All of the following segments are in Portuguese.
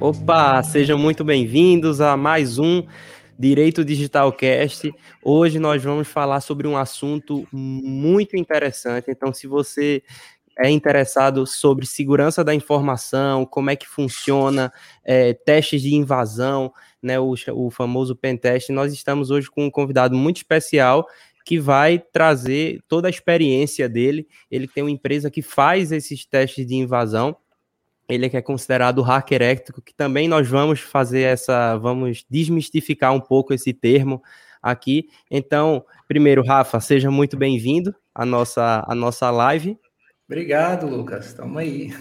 Opa, sejam muito bem-vindos a mais um Direito Digital Cast. Hoje nós vamos falar sobre um assunto muito interessante. Então, se você é interessado sobre segurança da informação, como é que funciona, é, testes de invasão, né, o, o famoso pentest, nós estamos hoje com um convidado muito especial que vai trazer toda a experiência dele. Ele tem uma empresa que faz esses testes de invasão ele é que é considerado hacker ético, que também nós vamos fazer essa, vamos desmistificar um pouco esse termo aqui. Então, primeiro, Rafa, seja muito bem-vindo à nossa, à nossa live. Obrigado, Lucas. Estamos aí.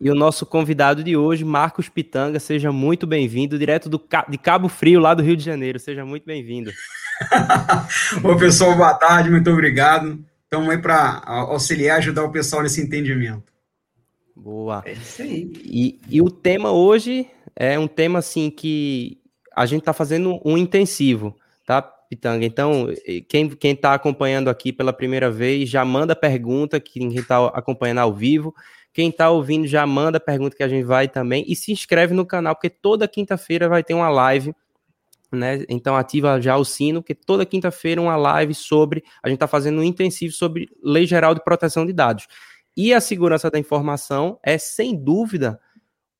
E o nosso convidado de hoje, Marcos Pitanga, seja muito bem-vindo, direto do, de Cabo Frio, lá do Rio de Janeiro. Seja muito bem-vindo. Ô, pessoal, boa tarde, muito obrigado. Estamos aí para auxiliar, ajudar o pessoal nesse entendimento. Boa. É isso aí. E, e o tema hoje é um tema assim que a gente está fazendo um intensivo, tá, Pitanga? Então, quem, quem tá acompanhando aqui pela primeira vez, já manda pergunta, quem está acompanhando ao vivo. Quem está ouvindo já manda pergunta que a gente vai também. E se inscreve no canal, porque toda quinta-feira vai ter uma live. Né? Então ativa já o sino, porque toda quinta-feira uma live sobre. A gente está fazendo um intensivo sobre Lei Geral de Proteção de Dados. E a segurança da informação é, sem dúvida,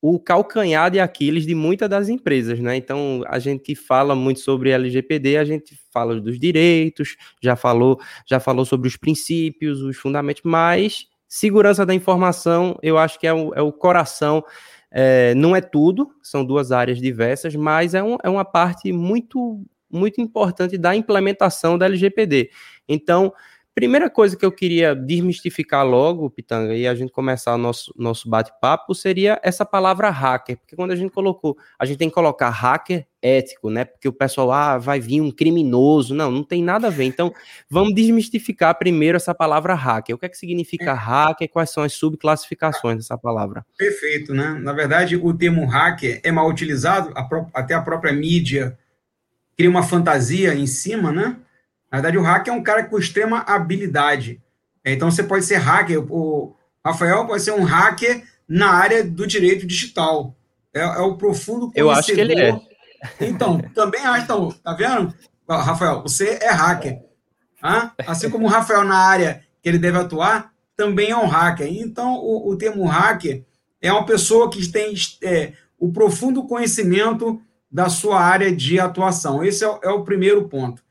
o calcanhar de Aquiles de muitas das empresas, né? Então, a gente fala muito sobre LGPD, a gente fala dos direitos, já falou, já falou sobre os princípios, os fundamentos, mas segurança da informação, eu acho que é o, é o coração, é, não é tudo, são duas áreas diversas, mas é, um, é uma parte muito, muito importante da implementação da LGPD. Então, Primeira coisa que eu queria desmistificar logo, Pitanga, e a gente começar o nosso, nosso bate-papo, seria essa palavra hacker. Porque quando a gente colocou, a gente tem que colocar hacker ético, né? Porque o pessoal, ah, vai vir um criminoso. Não, não tem nada a ver. Então, vamos desmistificar primeiro essa palavra hacker. O que é que significa hacker? Quais são as subclassificações dessa palavra? Perfeito, né? Na verdade, o termo hacker é mal utilizado, a até a própria mídia cria uma fantasia em cima, né? Na verdade, o hacker é um cara com extrema habilidade. Então, você pode ser hacker. O Rafael pode ser um hacker na área do direito digital. É, é o profundo conhecedor. Eu acho que ele é. Então, também acho. Então, tá vendo, Rafael? Você é hacker. Ah? Assim como o Rafael na área que ele deve atuar, também é um hacker. Então, o, o termo hacker é uma pessoa que tem é, o profundo conhecimento da sua área de atuação. Esse é, é o primeiro ponto.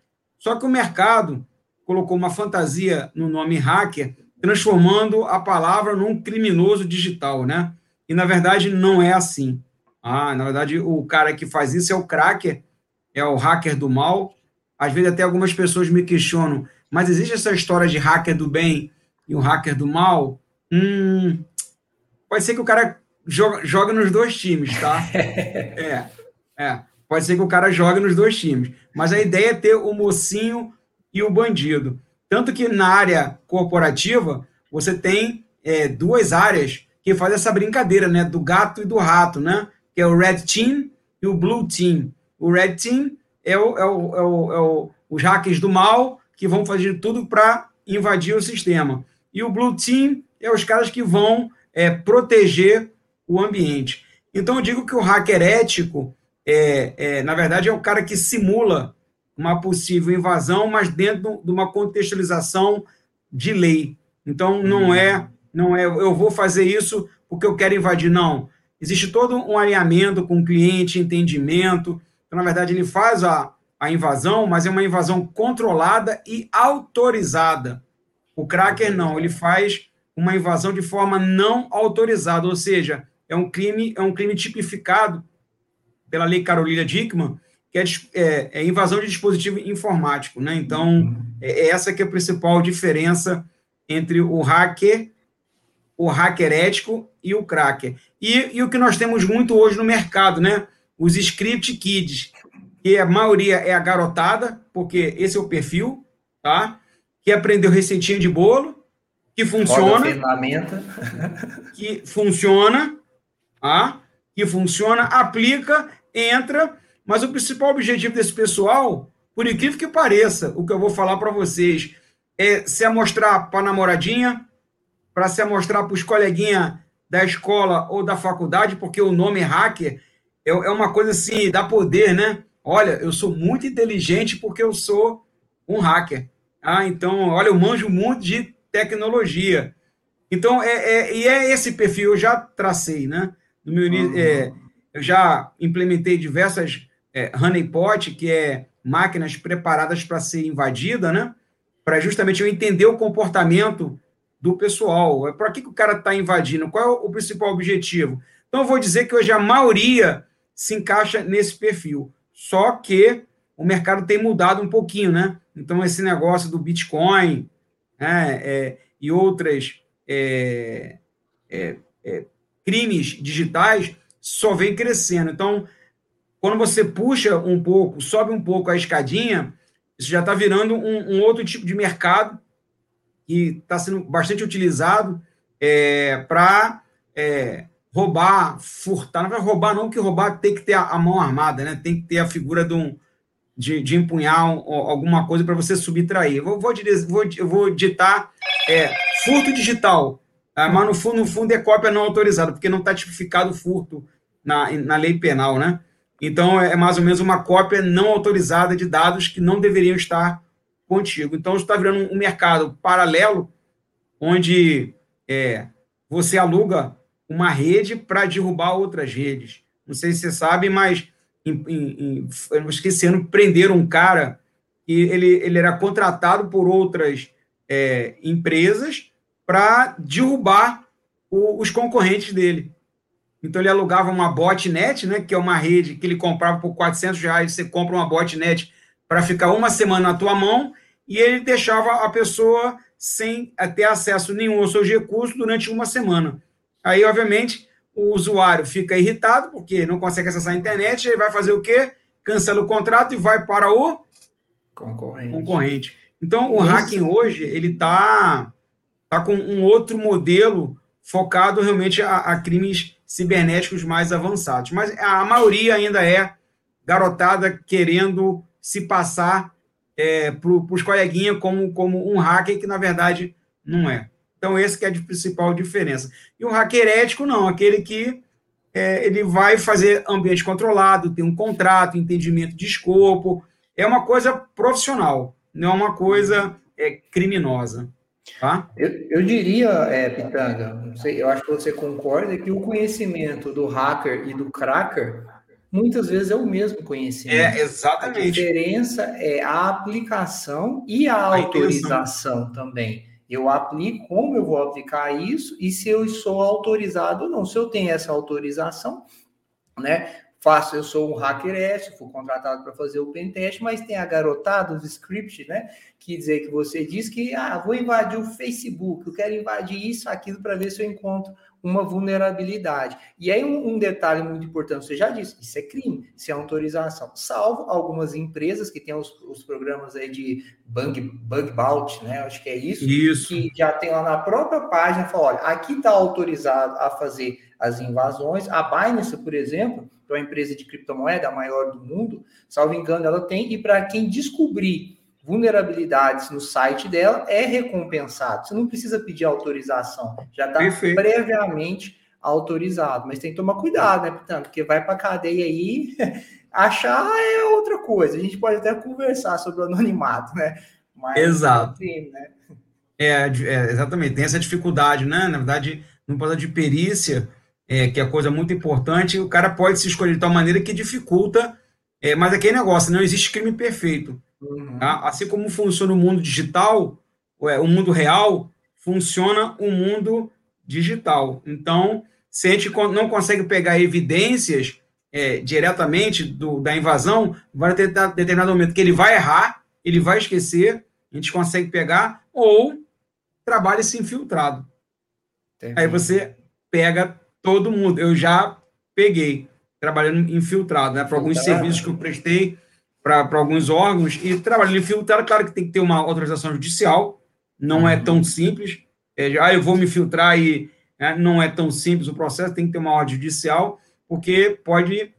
Só que o mercado colocou uma fantasia no nome hacker, transformando a palavra num criminoso digital, né? E na verdade não é assim. Ah, na verdade o cara que faz isso é o cracker, é o hacker do mal. Às vezes até algumas pessoas me questionam, mas existe essa história de hacker do bem e o hacker do mal? Hum, pode ser que o cara joga, joga nos dois times, tá? é, é. Pode ser que o cara jogue nos dois times. Mas a ideia é ter o mocinho e o bandido. Tanto que na área corporativa, você tem é, duas áreas que fazem essa brincadeira, né? Do gato e do rato, né? Que é o Red Team e o Blue Team. O Red Team é, o, é, o, é, o, é o, os hackers do mal que vão fazer tudo para invadir o sistema. E o Blue Team é os caras que vão é, proteger o ambiente. Então, eu digo que o hacker ético é, é, na verdade, é o cara que simula uma possível invasão, mas dentro de uma contextualização de lei. Então, não uhum. é, não é, eu vou fazer isso porque eu quero invadir, não. Existe todo um alinhamento com o cliente, entendimento. Então, na verdade, ele faz a, a invasão, mas é uma invasão controlada e autorizada. O cracker não, ele faz uma invasão de forma não autorizada, ou seja, é um crime, é um crime tipificado pela lei Carolina Dickman, que é, é, é, invasão de dispositivo informático. Né? Então, é, é essa que é a principal diferença entre o hacker, o hacker ético e o cracker. E, e o que nós temos muito hoje no mercado, né? os script kids, que a maioria é a garotada, porque esse é o perfil, tá? que aprendeu receitinha de bolo, que funciona. ferramenta. que funciona, tá? que funciona, aplica entra, mas o principal objetivo desse pessoal, por incrível que pareça, o que eu vou falar para vocês, é se amostrar para a namoradinha, para se amostrar para os coleguinhas da escola ou da faculdade, porque o nome hacker é, é uma coisa assim, dá poder, né? Olha, eu sou muito inteligente porque eu sou um hacker. Ah, então, olha, eu manjo muito de tecnologia. Então, é, é, e é esse perfil, eu já tracei, né? No meu, uhum. é, eu já implementei diversas é, honeypot, que é máquinas preparadas para ser invadida, né? Para justamente eu entender o comportamento do pessoal. É para que, que o cara está invadindo? Qual é o principal objetivo? Então, eu vou dizer que hoje a maioria se encaixa nesse perfil. Só que o mercado tem mudado um pouquinho, né? Então, esse negócio do Bitcoin né, é, e outras é, é, é crimes digitais só vem crescendo. Então, quando você puxa um pouco, sobe um pouco a escadinha, isso já está virando um, um, outro tipo de mercado que está sendo bastante utilizado é, para é, roubar, furtar. Não vai roubar, não, que roubar tem que ter a, a, mão armada, né? Tem que ter a figura de, um, de, de empunhar um, alguma coisa para você subtrair. Vou, vou, vou, vou ditar é, furto digital, tá? mas no fundo, no fundo é cópia não autorizada, porque não está tipificado furto na, na lei penal, né? Então, é mais ou menos uma cópia não autorizada de dados que não deveriam estar contigo. Então, está virando um mercado paralelo, onde é, você aluga uma rede para derrubar outras redes. Não sei se você sabe, mas em, em, em, esse ano prenderam um cara que ele, ele era contratado por outras é, empresas para derrubar o, os concorrentes dele. Então ele alugava uma botnet, né, que é uma rede que ele comprava por 400 reais, você compra uma botnet para ficar uma semana na tua mão, e ele deixava a pessoa sem ter acesso nenhum aos seus recursos durante uma semana. Aí, obviamente, o usuário fica irritado, porque não consegue acessar a internet, ele vai fazer o quê? Cancela o contrato e vai para o concorrente. concorrente. Então, o Isso. hacking hoje, ele está tá com um outro modelo focado realmente a, a, crimes cibernéticos mais avançados. Mas a maioria ainda é garotada querendo se passar é, para os coleguinhas como, como um hacker, que na verdade não é. Então, esse que é a principal diferença. E o hacker ético, não, aquele que é, ele vai fazer ambiente controlado, tem um contrato, entendimento de escopo, é uma coisa profissional, não é uma coisa é, criminosa. Tá? Eu, eu diria, é, Pitanga, não sei, eu acho que você concorda que o conhecimento do hacker e do cracker muitas vezes é o mesmo conhecimento. É, exatamente. A diferença é a aplicação e a, a autorização intenção. também eu aplico, como eu vou aplicar isso e se eu sou autorizado ou não. Se eu tenho essa autorização, né? Faço, eu sou um hacker S, fui contratado para fazer o pentest, mas tem a garotada, os scripts, né? Que dizer que você diz que ah, vou invadir o Facebook, eu quero invadir isso, aquilo para ver se eu encontro uma vulnerabilidade. E aí, um, um, detalhe muito importante, você já disse, isso é crime, isso é autorização, salvo algumas empresas que têm os, os programas aí de bug, bug bounty, né? Acho que é isso, isso. que já tem lá na própria página, fala, olha, aqui está autorizado a fazer as invasões. A Binance, por exemplo, é uma empresa de criptomoeda, a maior do mundo, salvo engano, ela tem, e para quem descobrir vulnerabilidades no site dela, é recompensado. Você não precisa pedir autorização, já está previamente autorizado. Mas tem que tomar cuidado, né, Pitano? Porque vai para a cadeia aí, achar é outra coisa. A gente pode até conversar sobre o anonimato, né? Mas Exato. Tem, né? É, é, exatamente, tem essa dificuldade, né? Na verdade, no pode de perícia, é, que é coisa muito importante, o cara pode se escolher de tal maneira que dificulta, é, mas aquele negócio, não existe crime perfeito. Uhum. Tá? Assim como funciona o mundo digital, é, o mundo real, funciona o mundo digital. Então, se a gente não consegue pegar evidências é, diretamente do, da invasão, vai ter determinado momento que ele vai errar, ele vai esquecer, a gente consegue pegar, ou trabalha-se infiltrado. Entendi. Aí você pega todo mundo. Eu já peguei, trabalhando infiltrado, né? Para alguns serviços que eu prestei para alguns órgãos e trabalhando infiltrado, claro que tem que ter uma autorização judicial, não é uhum. tão simples. É, ah, eu vou me filtrar e né, não é tão simples o processo, tem que ter uma ordem judicial, porque pode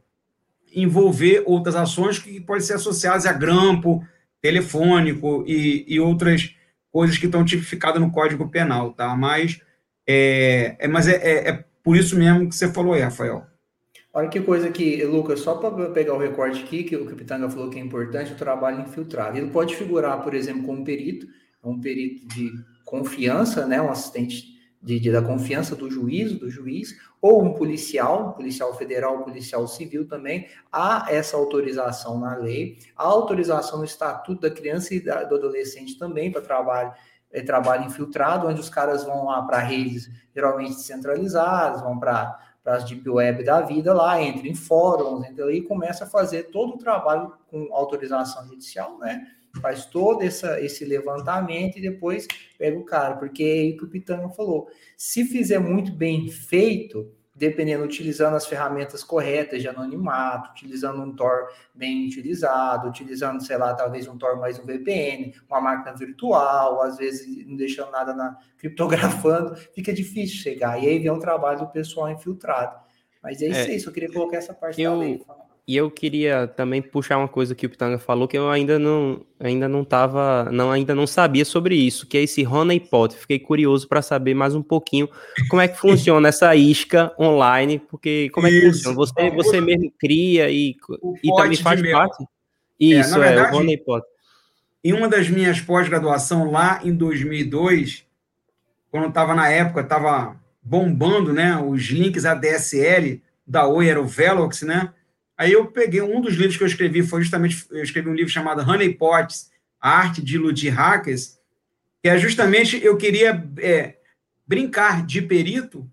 envolver outras ações que podem ser associadas a grampo, telefônico e, e outras coisas que estão tipificadas no Código Penal, tá? Mas é, é mas é, é, é por isso mesmo que você falou aí, Rafael. Olha que coisa que, Lucas, só para pegar o recorte aqui, que o Capitanga falou que é importante, o trabalho infiltrado. Ele pode figurar, por exemplo, como perito, um perito de confiança, né, um assistente de, de, da confiança do juiz, do juiz, ou um policial, policial federal, policial civil também, há essa autorização na lei, há autorização no Estatuto da Criança e da, do Adolescente também para trabalho, é, trabalho infiltrado, onde os caras vão lá para redes geralmente centralizadas, vão para as deep web da vida lá, entra em fóruns, entra ali e começa a fazer todo o trabalho com autorização judicial, né? faz todo essa, esse levantamento e depois pega o cara, porque é aí que o Pitanga falou. Se fizer muito bem feito, dependendo, utilizando as ferramentas corretas de anonimato, utilizando um Tor bem utilizado, utilizando, sei lá, talvez um Tor mais um VPN, uma máquina virtual, às vezes não deixando nada na criptografando, fica difícil chegar. E aí vem o trabalho do pessoal infiltrado. Mas é isso é, aí, só queria colocar essa parte eu, da lei. E eu queria também puxar uma coisa que o Pitanga falou que eu ainda não ainda não tava, não ainda não sabia sobre isso, que é esse honeypot. Fiquei curioso para saber mais um pouquinho como é que funciona essa isca online, porque como é que isso. funciona? Você você mesmo cria e, e também faz parte? Isso é, verdade, é o honeypot. Em uma das minhas pós-graduação lá em 2002, quando estava na época, estava bombando, né, os links ADSL da Oi era o Velox, né? Aí eu peguei um dos livros que eu escrevi, foi justamente, eu escrevi um livro chamado Honey Pots, A Arte de Iludir Hackers, que é justamente, eu queria é, brincar de perito,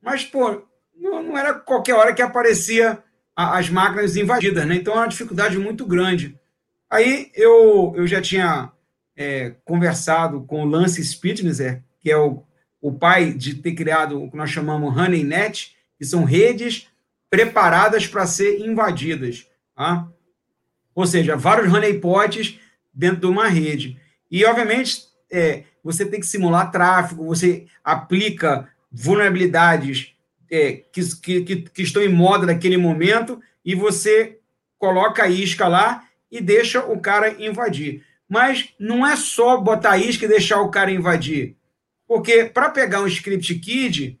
mas, pô, não, não, era qualquer hora que aparecia a, as máquinas invadidas, né? Então, é uma dificuldade muito grande. Aí eu, eu já tinha é, conversado com o Lance Spitzer, que é o, o pai de ter criado o que nós chamamos HoneyNet, que são redes preparadas para ser invadidas. Tá? Ou seja, vários honeypots dentro de uma rede. E, obviamente, é, você tem que simular tráfego, você aplica vulnerabilidades é, que, que, que estão em moda naquele momento e você coloca a isca lá e deixa o cara invadir. Mas não é só botar a isca e deixar o cara invadir. Porque para pegar um script kid,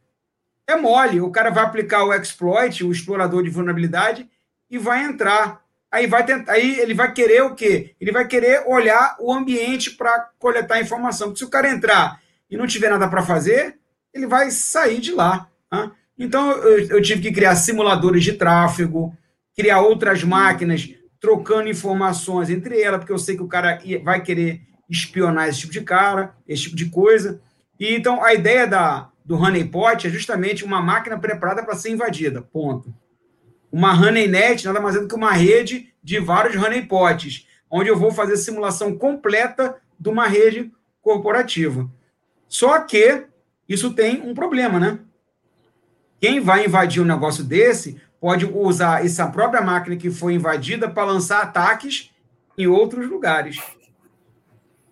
é mole. O cara vai aplicar o exploit, o explorador de vulnerabilidade, e vai entrar. Aí vai tentar, aí ele vai querer o quê? Ele vai querer olhar o ambiente para coletar informação. Porque se o cara entrar e não tiver nada para fazer, ele vai sair de lá. Tá? Então eu, eu tive que criar simuladores de tráfego, criar outras máquinas trocando informações entre elas, porque eu sei que o cara vai querer espionar esse tipo de cara, esse tipo de coisa. E então a ideia da, do honeypot é justamente uma máquina preparada para ser invadida. Ponto. Uma honeynet nada mais é do que uma rede de vários honeypots, onde eu vou fazer simulação completa de uma rede corporativa. Só que isso tem um problema, né? Quem vai invadir um negócio desse pode usar essa própria máquina que foi invadida para lançar ataques em outros lugares.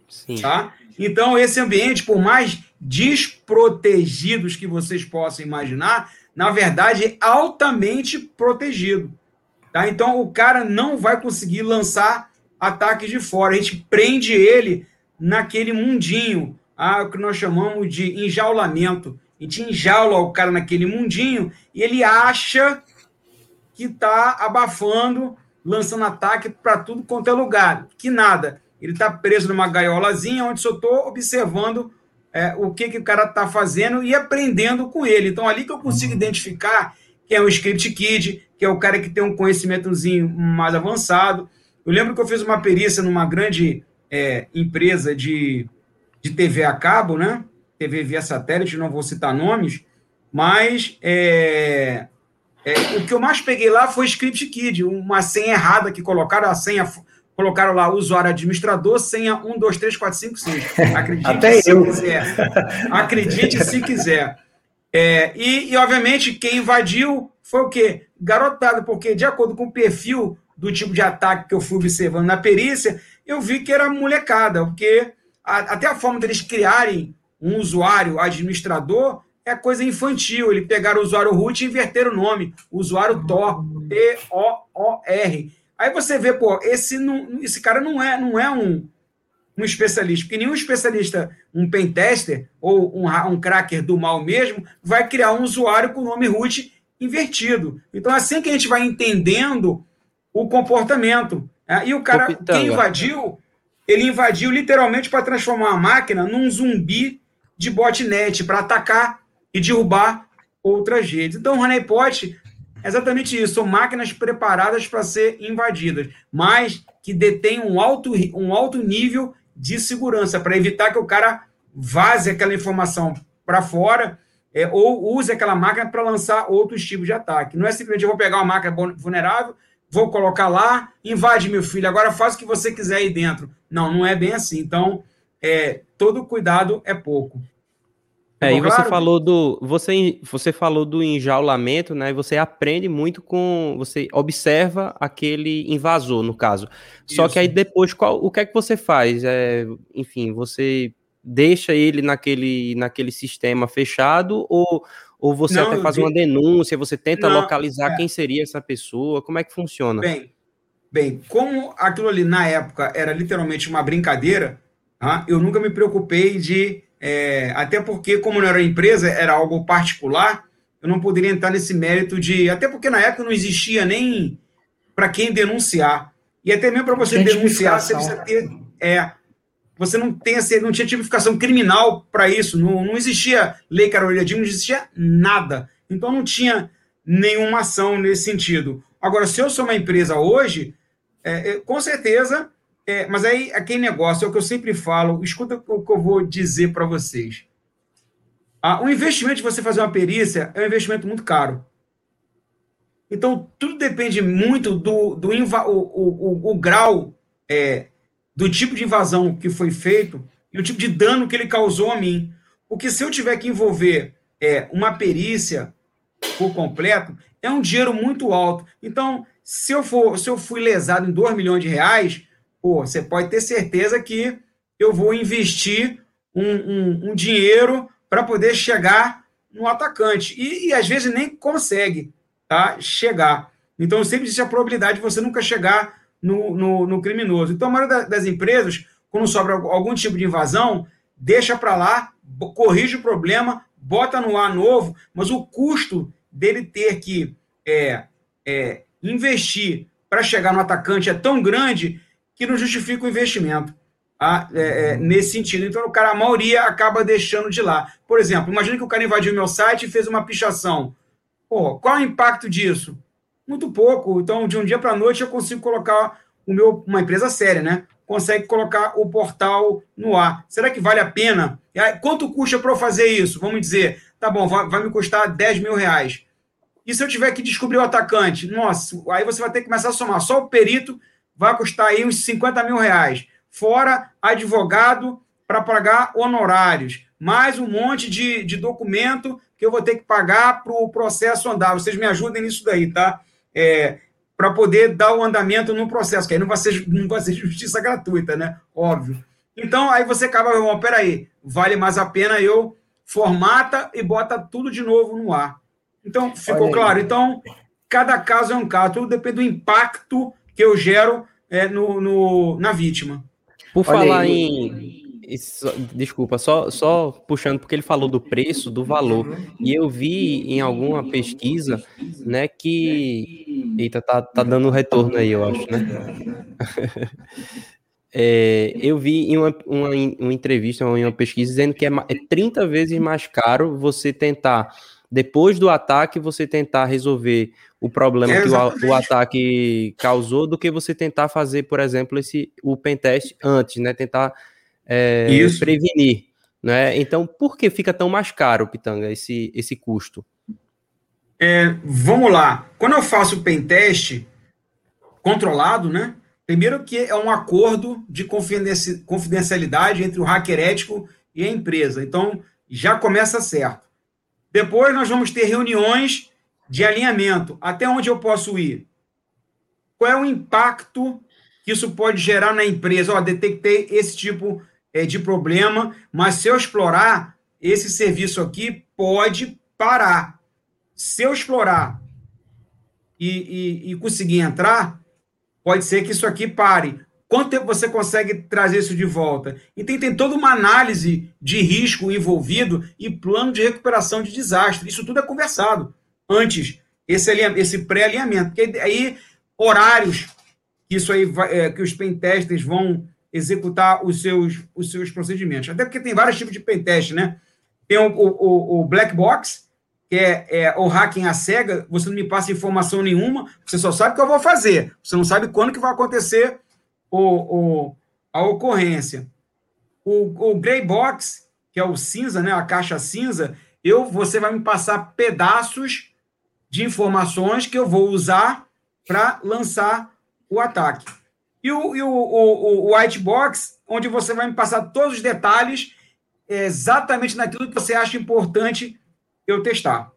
Sim. Tá? Então, esse ambiente, por mais desprotegidos que vocês possam imaginar, na verdade, é altamente protegido. Tá? Então, o cara não vai conseguir lançar ataques de fora. A gente prende ele naquele mundinho, ah, o que nós chamamos de enjaulamento. A gente enjaula o cara naquele mundinho e ele acha que está abafando, lançando ataque para tudo quanto é lugar. Que nada. Ele está preso numa gaiolazinha onde só estou observando é, o que, que o cara está fazendo e aprendendo com ele. Então, ali que eu consigo uhum. identificar que é um script kid, que é o cara que tem um conhecimentozinho mais avançado. Eu lembro que eu fiz uma perícia numa grande é, empresa de, de TV a cabo, né? TV via satélite, não vou citar nomes, mas é, é, o que eu mais peguei lá foi script kid, uma senha errada que colocaram, a senha colocaram lá usuário administrador, senha 1, 2, 3, 4, 5, 6. Acredite Até se eu. quiser. Acredite se quiser. É, e, e, obviamente, quem invadiu foi o quê? Garotado, porque de acordo com o perfil do tipo de ataque que eu fui observando na perícia, eu vi que era molecada, porque a, até a forma deles criarem um usuário administrador é coisa infantil. Ele pegaram o usuário root e inverteram o nome. Usuário Tor, T-O-O-R. Aí você vê, pô, esse, não, esse cara não é, não é um, um especialista, porque nenhum especialista, um pentester ou um, um cracker do mal mesmo, vai criar um usuário com o nome root invertido. Então, é assim que a gente vai entendendo o comportamento. Né? E o cara, quem invadiu, ele invadiu literalmente para transformar a máquina num zumbi de botnet, para atacar e derrubar outras redes. Então, o honeypot exatamente isso, são máquinas preparadas para ser invadidas, mas que detêm um alto, um alto nível de segurança, para evitar que o cara vaze aquela informação para fora é, ou use aquela máquina para lançar outros tipos de ataque. Não é simplesmente eu vou pegar uma máquina vulnerável, vou colocar lá, invade meu filho, agora faz o que você quiser aí dentro. Não, não é bem assim. Então, é, todo cuidado é pouco. É, e você falou do você, você falou do enjaulamento, né? Você aprende muito com, você observa aquele invasor no caso. Só que aí depois qual, o que é que você faz? É, enfim, você deixa ele naquele naquele sistema fechado ou ou você não, até faz uma denúncia, você tenta não, localizar é. quem seria essa pessoa? Como é que funciona? Bem, bem, como aquilo ali na época era literalmente uma brincadeira, tá? eu nunca me preocupei de é, até porque, como não era empresa, era algo particular, eu não poderia entrar nesse mérito de. Até porque na época não existia nem para quem denunciar. E até mesmo para você denunciar, você precisa ter. É, você não, tem, não tinha tipificação criminal para isso, não, não existia lei Carolina Dias, não existia nada. Então não tinha nenhuma ação nesse sentido. Agora, se eu sou uma empresa hoje, é, é com certeza é, mas aí, aquele negócio é o que eu sempre falo, escuta o que eu vou dizer para vocês. Ah, o investimento de você fazer uma perícia é um investimento muito caro. Então, tudo depende muito do, do o, o, o, o grau é, do tipo de invasão que foi feito e o tipo de dano que ele causou a mim. Porque se eu tiver que envolver é, uma perícia por completo, é um dinheiro muito alto. Então, se eu for, se eu fui lesado em 2 milhões de reais, pô, você pode ter certeza que eu vou investir um, um, um dinheiro para poder chegar no atacante. E, e, às vezes nem consegue tá, chegar. Então sempre existe a probabilidade de você nunca chegar no, no, no criminoso. Então a maioria das empresas, quando sobra algum tipo de invasão, deixa para lá, corrige o problema, bota no ar novo, mas o custo dele ter que é, é, investir para chegar no atacante é tão grande que não justifica o investimento tá? é, é, nesse sentido. Então, o cara, a maioria acaba deixando de lá. Por exemplo, imagine que o cara invadiu meu site e fez uma pichação. Pô, qual é o impacto disso? Muito pouco. Então, de um dia para a noite, eu consigo colocar o meu, uma empresa séria, né? Consegue colocar o portal no ar. Será que vale a pena? Quanto custa para eu fazer isso? Vamos dizer, tá bom, vai, vai me custar 10 mil reais. E se eu tiver que descobrir o atacante? Nossa, aí você vai ter que começar a somar. Só o perito vai custar aí uns 50 mil reais. Fora advogado para pagar honorários. Mais um monte de, de documento que eu vou ter que pagar para o processo andar. Vocês me ajudem nisso daí, tá? É, para poder dar o andamento no processo, que aí não vai ser, não vai ser justiça gratuita, né? Óbvio. Então, aí você acaba, oh, peraí, vale mais a pena eu formata e bota tudo de novo no ar. Então, ficou claro? Então, cada caso é um caso, tudo depende do impacto que eu gero é, no, no, na vítima. Por Olha falar aí, em. Isso, desculpa, só, só puxando, porque ele falou do preço, do valor. E eu vi em alguma pesquisa, né, que. Eita, tá, tá dando retorno aí, eu acho, né? É, eu vi em uma, uma, uma, entrevista, em uma pesquisa, dizendo que é, é 30 vezes mais caro você tentar, depois do ataque, você tentar resolver o problema é que o, o, ataque causou do que você tentar fazer, por exemplo, esse o pentest antes, né? Tentar é, prevenir, né? Então, por que fica tão mais caro, Pitanga, esse, esse custo? É, vamos lá. Quando eu faço o pentest controlado, né? Primeiro que é um acordo de confidencialidade entre o hacker ético e a empresa. Então, já começa certo. Depois nós vamos ter reuniões de alinhamento. Até onde eu posso ir? Qual é o impacto que isso pode gerar na empresa? Ó, detectei esse tipo é, de problema, mas se eu explorar, esse serviço aqui pode parar. Se eu explorar e, e, e conseguir entrar, pode ser que isso aqui pare. Quanto tempo você consegue trazer isso de volta? Então, tem toda uma análise de risco envolvido e plano de recuperação de desastre. Isso tudo é conversado antes esse, esse pré-alinhamento. Porque aí, horários que isso aí vai, é, que os pentesters vão executar os seus, os seus procedimentos. Até porque tem vários tipos de pentest, né? Tem o, o, o black box, que é, é, o hacking à cega, você não me passa informação nenhuma, você só sabe o que eu vou fazer, você não sabe quando que vai acontecer o, o, a ocorrência. O, o gray box, que é o cinza, né, a caixa cinza, eu, você vai me passar pedaços de informações que eu vou usar para lançar o ataque. E o, e o, o, o white box, onde você vai me passar todos os detalhes exatamente naquilo que você acha importante eu testar.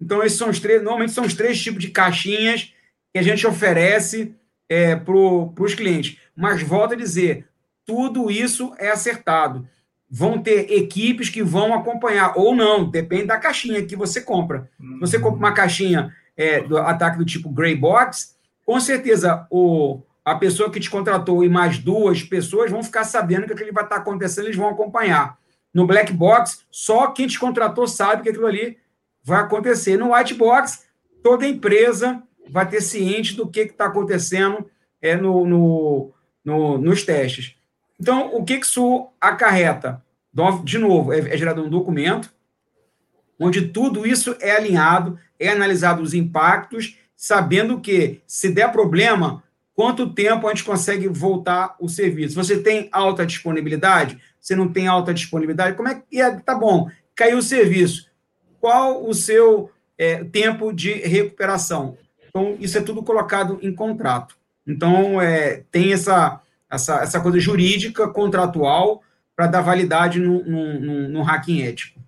Então, esses são os três, normalmente são os três tipos de caixinhas que a gente oferece é, para os clientes. Mas volto a dizer, tudo isso é acertado. Vão ter equipes que vão acompanhar, ou não, depende da caixinha que você compra. Se você compra uma caixinha é, do ataque do tipo Grey Box, com certeza o, a pessoa que te contratou e mais duas pessoas vão ficar sabendo que aquilo vai estar acontecendo, eles vão acompanhar. No Black Box, só quem te contratou sabe que aquilo ali vai acontecer. No White Box, toda empresa vai ter ciente do que está acontecendo é, no, no, no, nos testes. Então, o que, que isso acarreta? De novo, é, é gerado um documento onde tudo isso é alinhado, é analisado os impactos, sabendo que, se der problema, quanto tempo a gente consegue voltar o serviço. Você tem alta disponibilidade? Você não tem alta disponibilidade? Como é que é? Tá bom, caiu o serviço. Qual o seu é, tempo de recuperação? Então, isso é tudo colocado em contrato. Então, é, tem essa, essa, essa coisa jurídica, contratual, para dar validade no, no, no, hacking ético.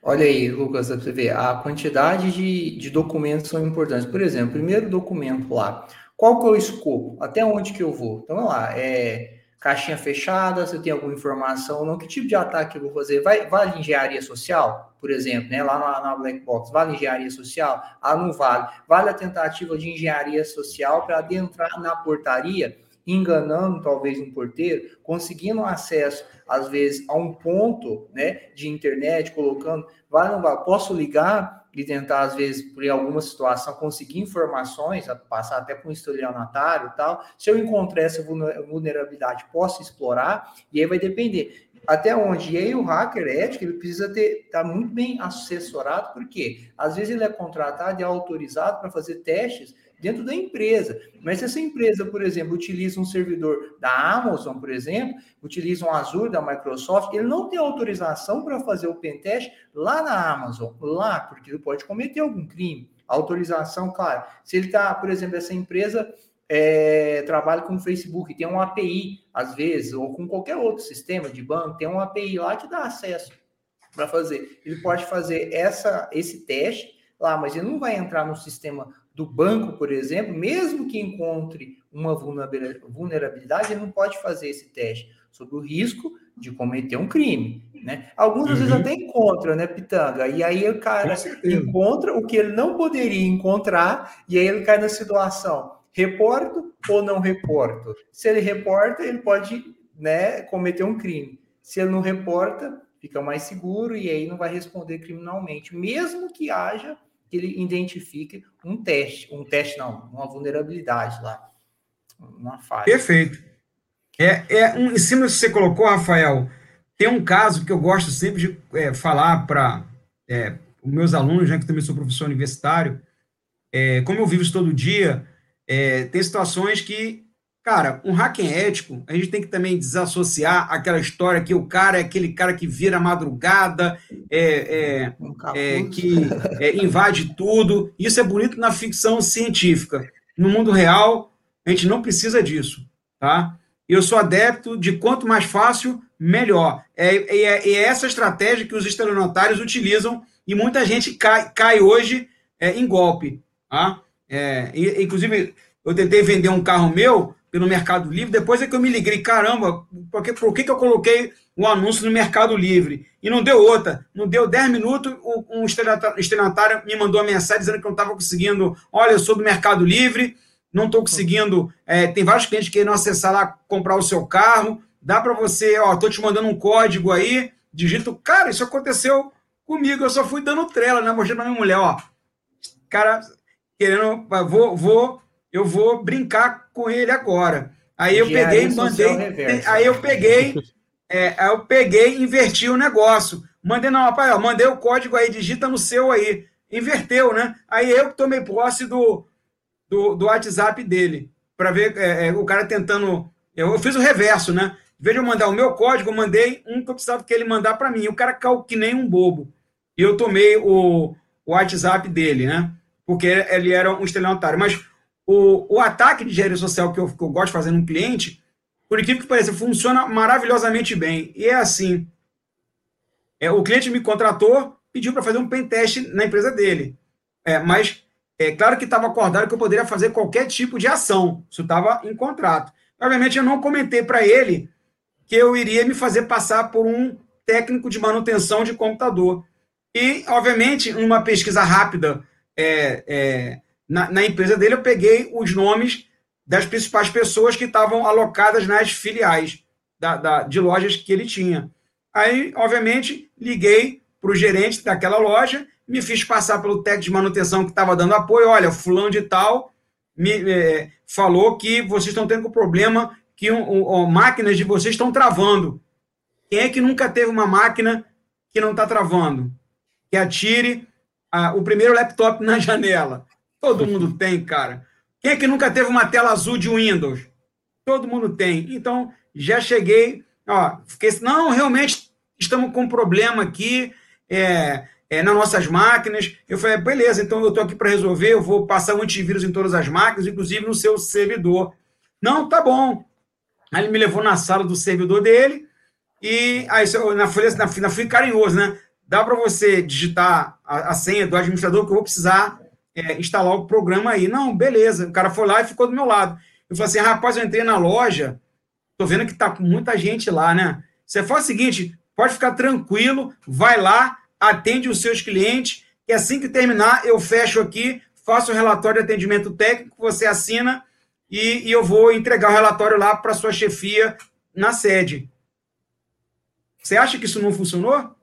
Olha aí, Lucas, você ver, a quantidade de, de documentos são importantes. Por exemplo, primeiro documento lá, qual que é o escopo? Até onde que eu vou? Então, vamos lá, é caixinha fechada, se eu tenho alguma informação ou não, que tipo de ataque eu vou fazer? Vai, vale engenharia social, por exemplo, né? Lá na, na Black Box, vale engenharia social? Ah, não vale. Vale a tentativa de engenharia social para adentrar na portaria, enganando talvez um porteiro, conseguindo acesso, às vezes, a um ponto né, de internet, colocando, vale ou não vale? Posso ligar e tentar, às vezes, por alguma situação, conseguir informações, passar até para um estelionatário e tal. Se eu encontrar essa vulnerabilidade, posso explorar, e aí vai depender até onde. E aí o hacker ético, ele precisa ter tá muito bem assessorado, porque às vezes ele é contratado e é autorizado para fazer testes dentro da empresa. Mas se essa empresa, por exemplo, utiliza um servidor da Amazon, por exemplo, utiliza um Azure da Microsoft, ele não tem autorização para fazer o pentest lá na Amazon, lá, porque ele pode cometer algum crime. Autorização, claro. Se ele está, por exemplo, essa empresa é, trabalha com o Facebook, tem um API, às vezes, ou com qualquer outro sistema de banco, tem um API lá que dá acesso para fazer. Ele pode fazer essa, esse teste lá, mas ele não vai entrar no sistema do banco, por exemplo, mesmo que encontre uma vulnerabilidade, ele não pode fazer esse teste sobre o risco de cometer um crime, né? Alguns às vezes uhum. até encontram, né, Pitanga? E aí o cara encontra o que ele não poderia encontrar e aí ele cai na situação: reporto ou não reporto? Se ele reporta, ele pode, né, cometer um crime. Se ele não reporta, fica mais seguro e aí não vai responder criminalmente, mesmo que haja que ele identifique um teste, um teste não, uma vulnerabilidade lá, uma falha. Perfeito. É, é um, em cima do que você colocou, Rafael, tem um caso que eu gosto sempre de é, falar para é, os meus alunos, já que também sou professor universitário, é, como eu vivo isso todo dia, é, tem situações que Cara, um hacking ético, a gente tem que também desassociar aquela história que o cara é aquele cara que vira madrugada, é, é, é que é, invade tudo. Isso é bonito na ficção científica. No mundo real, a gente não precisa disso, tá? Eu sou adepto de quanto mais fácil, melhor. É, é, é essa estratégia que os estelionatários utilizam e muita gente cai, cai hoje é, em golpe. Tá? Inclusive, eu tentei vender um carro meu pelo Mercado Livre, depois é que eu me liguei, caramba, por que, por que, que eu coloquei um anúncio no Mercado Livre? E não deu outra. Não deu 10 minutos, um estelionatário me mandou uma mensagem dizendo que eu não estava conseguindo. Olha, eu sou do Mercado Livre, não estou conseguindo. É, tem vários clientes que querem acessar lá, comprar o seu carro. Dá para você, ó, estou te mandando um código aí, digito. Cara, isso aconteceu comigo, eu só fui dando trela, né? Mostrando pra minha mulher, ó. Cara, querendo, vou, vou, eu vou brincar com ele agora. Aí eu peguei, mandei, aí eu peguei, é, aí eu peguei, inverti o negócio. Mandei, não, rapaz, mandei o código aí, digita no seu aí. Inverteu, né? Aí eu tomei posse do, do, do WhatsApp dele, para ver é, é, o cara tentando. Eu, eu, fiz o reverso, né? Em vez de eu mandar o meu código, eu mandei um que eu precisava que ele mandar para mim. O cara caiu que nem um bobo. E eu tomei o, o WhatsApp dele, né? Porque ele era um estelionatário. Mas o, o ataque de engenharia social que eu, que eu gosto de fazer num cliente, por incrível que pareça, funciona maravilhosamente bem. E é assim: é, o cliente me contratou, pediu para fazer um pen teste na empresa dele. É, mas é claro que estava acordado que eu poderia fazer qualquer tipo de ação. Isso estava em contrato. Obviamente, eu não comentei para ele que eu iria me fazer passar por um técnico de manutenção de computador. E, obviamente, numa pesquisa rápida é, é, na, na, empresa dele, eu peguei os nomes das principais pessoas que estavam alocadas nas filiais da, da, de lojas que ele tinha. Aí, obviamente, liguei para o gerente daquela loja, me fiz passar pelo técnico de manutenção que estava dando apoio. Olha, fulano de tal me é, falou que vocês estão tendo um problema que um, um, máquinas de vocês estão travando. Quem é que nunca teve uma máquina que não está travando? Que atire o primeiro laptop na janela. Todo mundo tem, cara. Quem é que nunca teve uma tela azul de Windows? Todo mundo tem. Então, já cheguei, ó, fiquei, não, realmente estamos com um problema aqui é, é, nas nossas máquinas. Eu falei, beleza, então eu estou aqui para resolver, eu vou passar um antivírus em todas as máquinas, inclusive no seu servidor. Não, tá bom. Aí ele me levou na sala do servidor dele e aí na folha, na, na fui carinhoso, né? dá para você digitar a, a, senha do administrador que eu vou precisar é, instalar o programa aí. Não, beleza. O cara foi lá e ficou do meu lado. Eu falei assim, rapaz, eu entrei na loja, tô vendo que tá com muita gente lá, né? Você faz o seguinte, pode ficar tranquilo, vai lá, atende os seus clientes, que assim que terminar, eu fecho aqui, faço o relatório de atendimento técnico, você assina e, e eu vou entregar o relatório lá para sua chefia na sede. Você acha que isso não funcionou?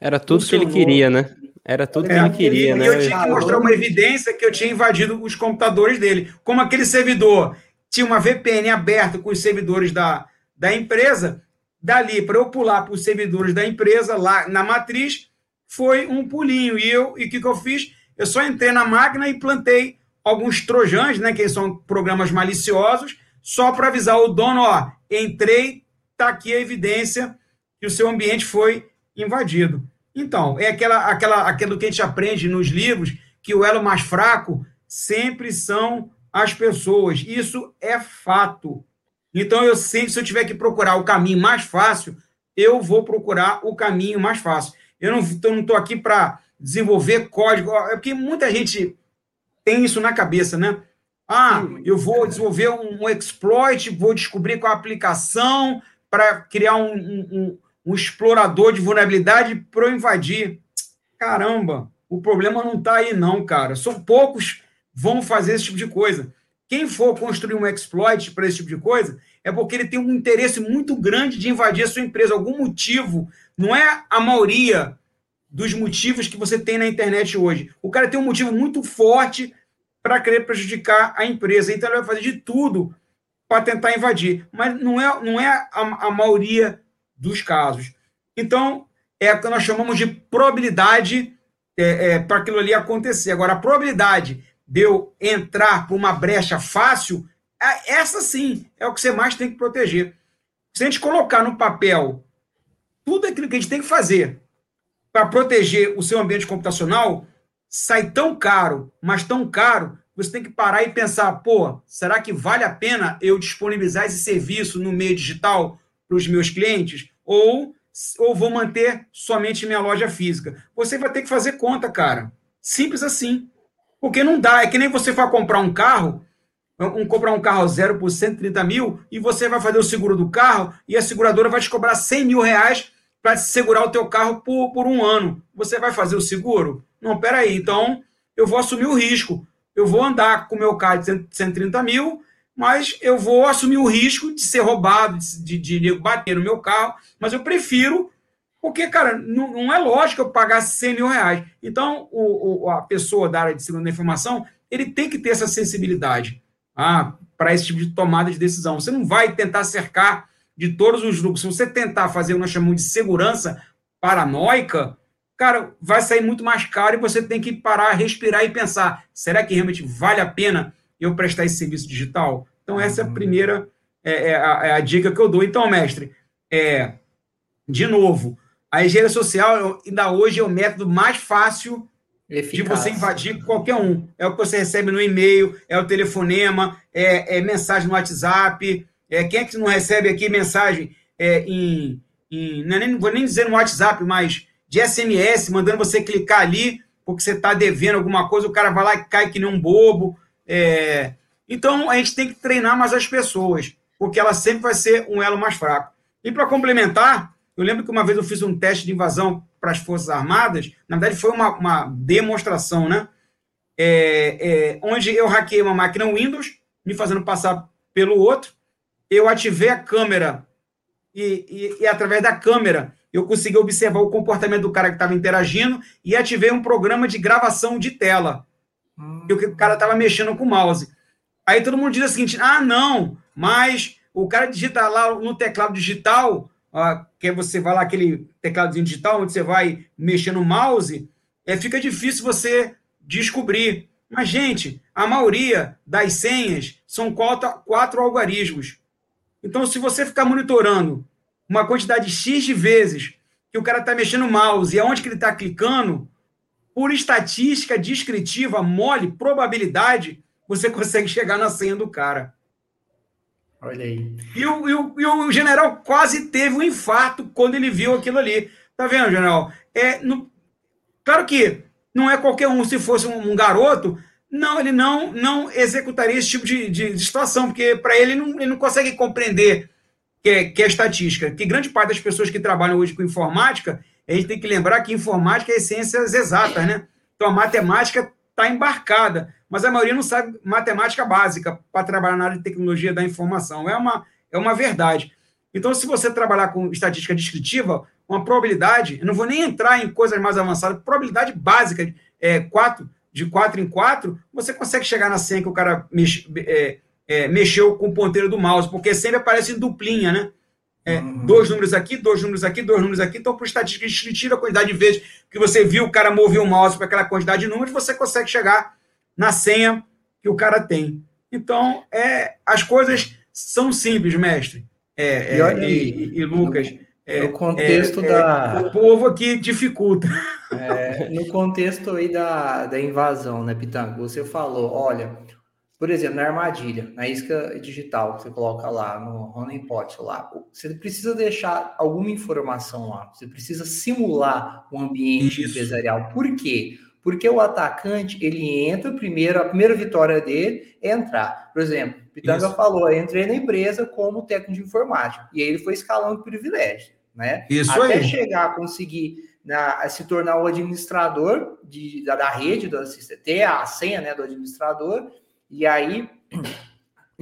Era tudo Funcionou. que ele queria, né? Era tudo que é, ele queria, né? Eu tinha que mostrar uma evidência que eu tinha invadido os computadores dele. Como aquele servidor tinha uma VPN aberta com os servidores da, da empresa, dali para eu pular para os servidores da empresa lá na matriz, foi um pulinho. E eu, e o que, que eu fiz? Eu só entrei na máquina e plantei alguns trojans, né? Que são programas maliciosos, só para avisar o dono, ó, entrei, tá aqui a evidência que o seu ambiente foi invadido. Então, é aquela, aquela, aquilo que a gente aprende nos livros, que o elo mais fraco sempre são as pessoas. Isso é fato. Então, eu sempre, se eu tiver que procurar o caminho mais fácil, eu vou procurar o caminho mais fácil. Eu não estou aqui para desenvolver código, é porque muita gente tem isso na cabeça, né? Ah, eu vou desenvolver um, um exploit, vou descobrir qual a aplicação para criar um, um, um explorador de vulnerabilidade para invadir. Caramba, o problema não está aí, não, cara. São poucos vão fazer esse tipo de coisa. Quem for construir um exploit para esse tipo de coisa é porque ele tem um interesse muito grande de invadir a sua empresa. Algum motivo. Não é a maioria dos motivos que você tem na internet hoje. O cara tem um motivo muito forte para querer prejudicar a empresa. Então, ele vai fazer de tudo para tentar invadir. Mas não é, não é a, a maioria dos casos. Então, é o que nós chamamos de probabilidade é, é, para aquilo ali acontecer. Agora, a probabilidade de eu entrar por uma brecha fácil, é, essa sim é o que você mais tem que proteger. Se a gente colocar no papel tudo aquilo que a gente tem que fazer para proteger o seu ambiente computacional, sai tão caro, mas tão caro, você tem que parar e pensar, pô, será que vale a pena eu disponibilizar esse serviço no meio digital para os meus clientes? ou, ou vou manter somente minha loja física. Você vai ter que fazer conta, cara. Simples assim. Porque não dá. É que nem você for comprar um carro, um, comprar um carro zero por 130 mil, e você vai fazer o seguro do carro, e a seguradora vai te cobrar 100 mil reais para segurar o teu carro por, por um ano. Você vai fazer o seguro? Não, peraí. Então, eu vou assumir o risco. Eu vou andar com o meu carro de 130 mil, mas eu vou assumir o risco de ser roubado, de, de, de bater no meu carro, mas eu prefiro Porque, cara, não, não é lógico eu pagar 100 mil reais. Então, o, o, a pessoa da área de segurança da informação, ele tem que ter essa sensibilidade ah, para esse tipo de tomada de decisão. Você não vai tentar cercar de todos os lucros. Se você tentar fazer o que nós chamamos de segurança paranoica, cara, vai sair muito mais caro e você tem que parar, respirar e pensar: será que realmente vale a pena eu prestar esse serviço digital? Então, essa é a uhum. primeira é, é, a, é a, dica que eu dou. Então, mestre, é, de novo, a engenharia social ainda hoje é o método mais fácil Eficaz. de você invadir qualquer um. É o que você recebe no e-mail, é o telefonema, é, é mensagem no WhatsApp. É, quem é que não recebe aqui mensagem é, em, em não, é nem, vou nem dizer no WhatsApp, mas de SMS, mandando você clicar ali, porque você está devendo alguma coisa, o cara vai lá e cai que nem um bobo. É, então, a gente tem que treinar mais as pessoas, porque ela sempre vai ser um elo mais fraco. E para complementar, eu lembro que uma vez eu fiz um teste de invasão para as Forças Armadas, na verdade foi uma, uma demonstração, né? É, é, onde eu hackeei uma máquina Windows, me fazendo passar pelo outro, eu ativei a câmera e, e, e através da câmera eu consegui observar o comportamento do cara que estava interagindo e ativei um programa de gravação de tela. Hum. E o cara estava mexendo com o mouse. Aí todo mundo diz o seguinte: ah, não, mas o cara digita lá no teclado digital, ah, que você vai lá, aquele tecladozinho digital, onde você vai mexer no mouse, é, fica difícil você descobrir. Mas, gente, a maioria das senhas são quatro, quatro algarismos. Então, se você ficar monitorando uma quantidade X de vezes que o cara está mexendo o mouse e aonde que ele está clicando, por estatística descritiva, mole, probabilidade, você consegue chegar na senha do cara. Olha aí. E o, e o, e o general quase teve um infarto quando ele viu aquilo ali. Tá vendo, general? É, no, claro que não é qualquer um, se fosse um, um garoto, não, ele não, não executaria esse tipo de, de, de situação, porque para ele não, ele não consegue compreender que é, que é estatística. Que grande parte das pessoas que trabalham hoje com informática, a gente tem que lembrar que informática é ciências exatas, né? Então a matemática está embarcada, mas a maioria não sabe matemática básica para trabalhar na área de tecnologia da informação. É uma, é uma verdade. Então, se você trabalhar com estatística descritiva, uma probabilidade, eu não vou nem entrar em coisas mais avançadas, probabilidade básica é, quatro, de 4 em 4, você consegue chegar na senha que o cara é, é, mexeu com o ponteiro do mouse, porque sempre aparece em duplinha, né? É, uhum. Dois números aqui, dois números aqui, dois números aqui. Então, por estatística, a gente tira a quantidade de vezes que você viu o cara mover o mouse para aquela quantidade de números, você consegue chegar na senha que o cara tem. Então, é, as coisas são simples, mestre. É, e, é, e, e, Lucas. É, no contexto é, da. o povo aqui dificulta. no contexto aí da, da invasão, né, Pitanga? Você falou, olha, por exemplo, na armadilha, na isca digital que você coloca lá no honeypot lá, você precisa deixar alguma informação lá. Você precisa simular o ambiente Isso. empresarial. Por quê? Porque o atacante, ele entra primeiro, a primeira vitória dele é entrar. Por exemplo, o Pitanga Isso. falou, entrei na empresa como técnico de informática. E aí ele foi escalando privilégio, né? Isso Até aí. chegar a conseguir na, se tornar o administrador de, da, da rede, do, ter a senha né, do administrador, e aí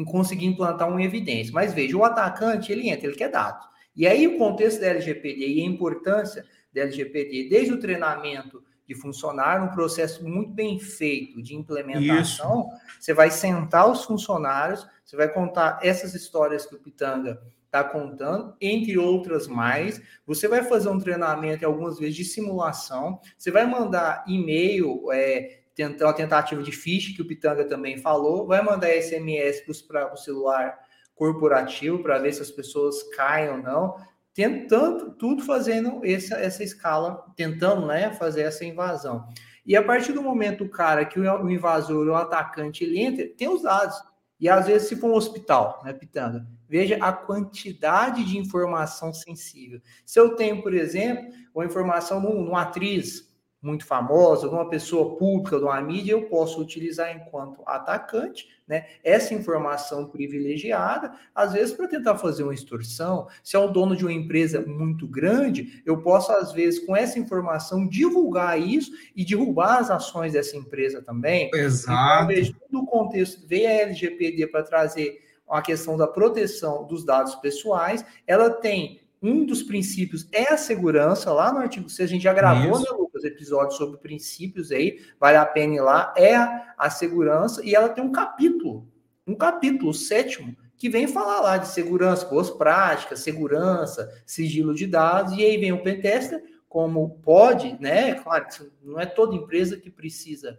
conseguir implantar uma evidência. Mas veja, o atacante, ele entra, ele quer dados. E aí o contexto da LGPD e a importância da LGPD, desde o treinamento de funcionário, um processo muito bem feito de implementação, Isso. você vai sentar os funcionários, você vai contar essas histórias que o Pitanga está contando, entre outras mais. Você vai fazer um treinamento, algumas vezes, de simulação. Você vai mandar e-mail, é, uma tentativa de phishing, que o Pitanga também falou. Vai mandar SMS para o celular corporativo para ver se as pessoas caem ou não. Tentando, tudo fazendo essa, essa escala, tentando né, fazer essa invasão. E a partir do momento, o cara, que o invasor, o atacante, ele entra, tem os dados. E às vezes, se for um hospital, né, Pitanga? Veja a quantidade de informação sensível. Se eu tenho, por exemplo, uma informação numa atriz muito famosa, de uma pessoa pública, de uma mídia, eu posso utilizar enquanto atacante, né, essa informação privilegiada, às vezes para tentar fazer uma extorsão. Se é o dono de uma empresa muito grande, eu posso, às vezes, com essa informação, divulgar isso e derrubar as ações dessa empresa também. Exato. Então, todo o contexto veio a LGPD para trazer a questão da proteção dos dados pessoais, ela tem um dos princípios é a segurança, lá no artigo 6, a gente já gravou, Isso. né, Lucas, episódios sobre princípios aí, vale a pena ir lá, é a, segurança, e ela tem um capítulo, um capítulo, sétimo, que vem falar lá de segurança, boas práticas, segurança, sigilo de dados, e aí vem o pentester, como pode, né, claro que não é toda empresa que precisa,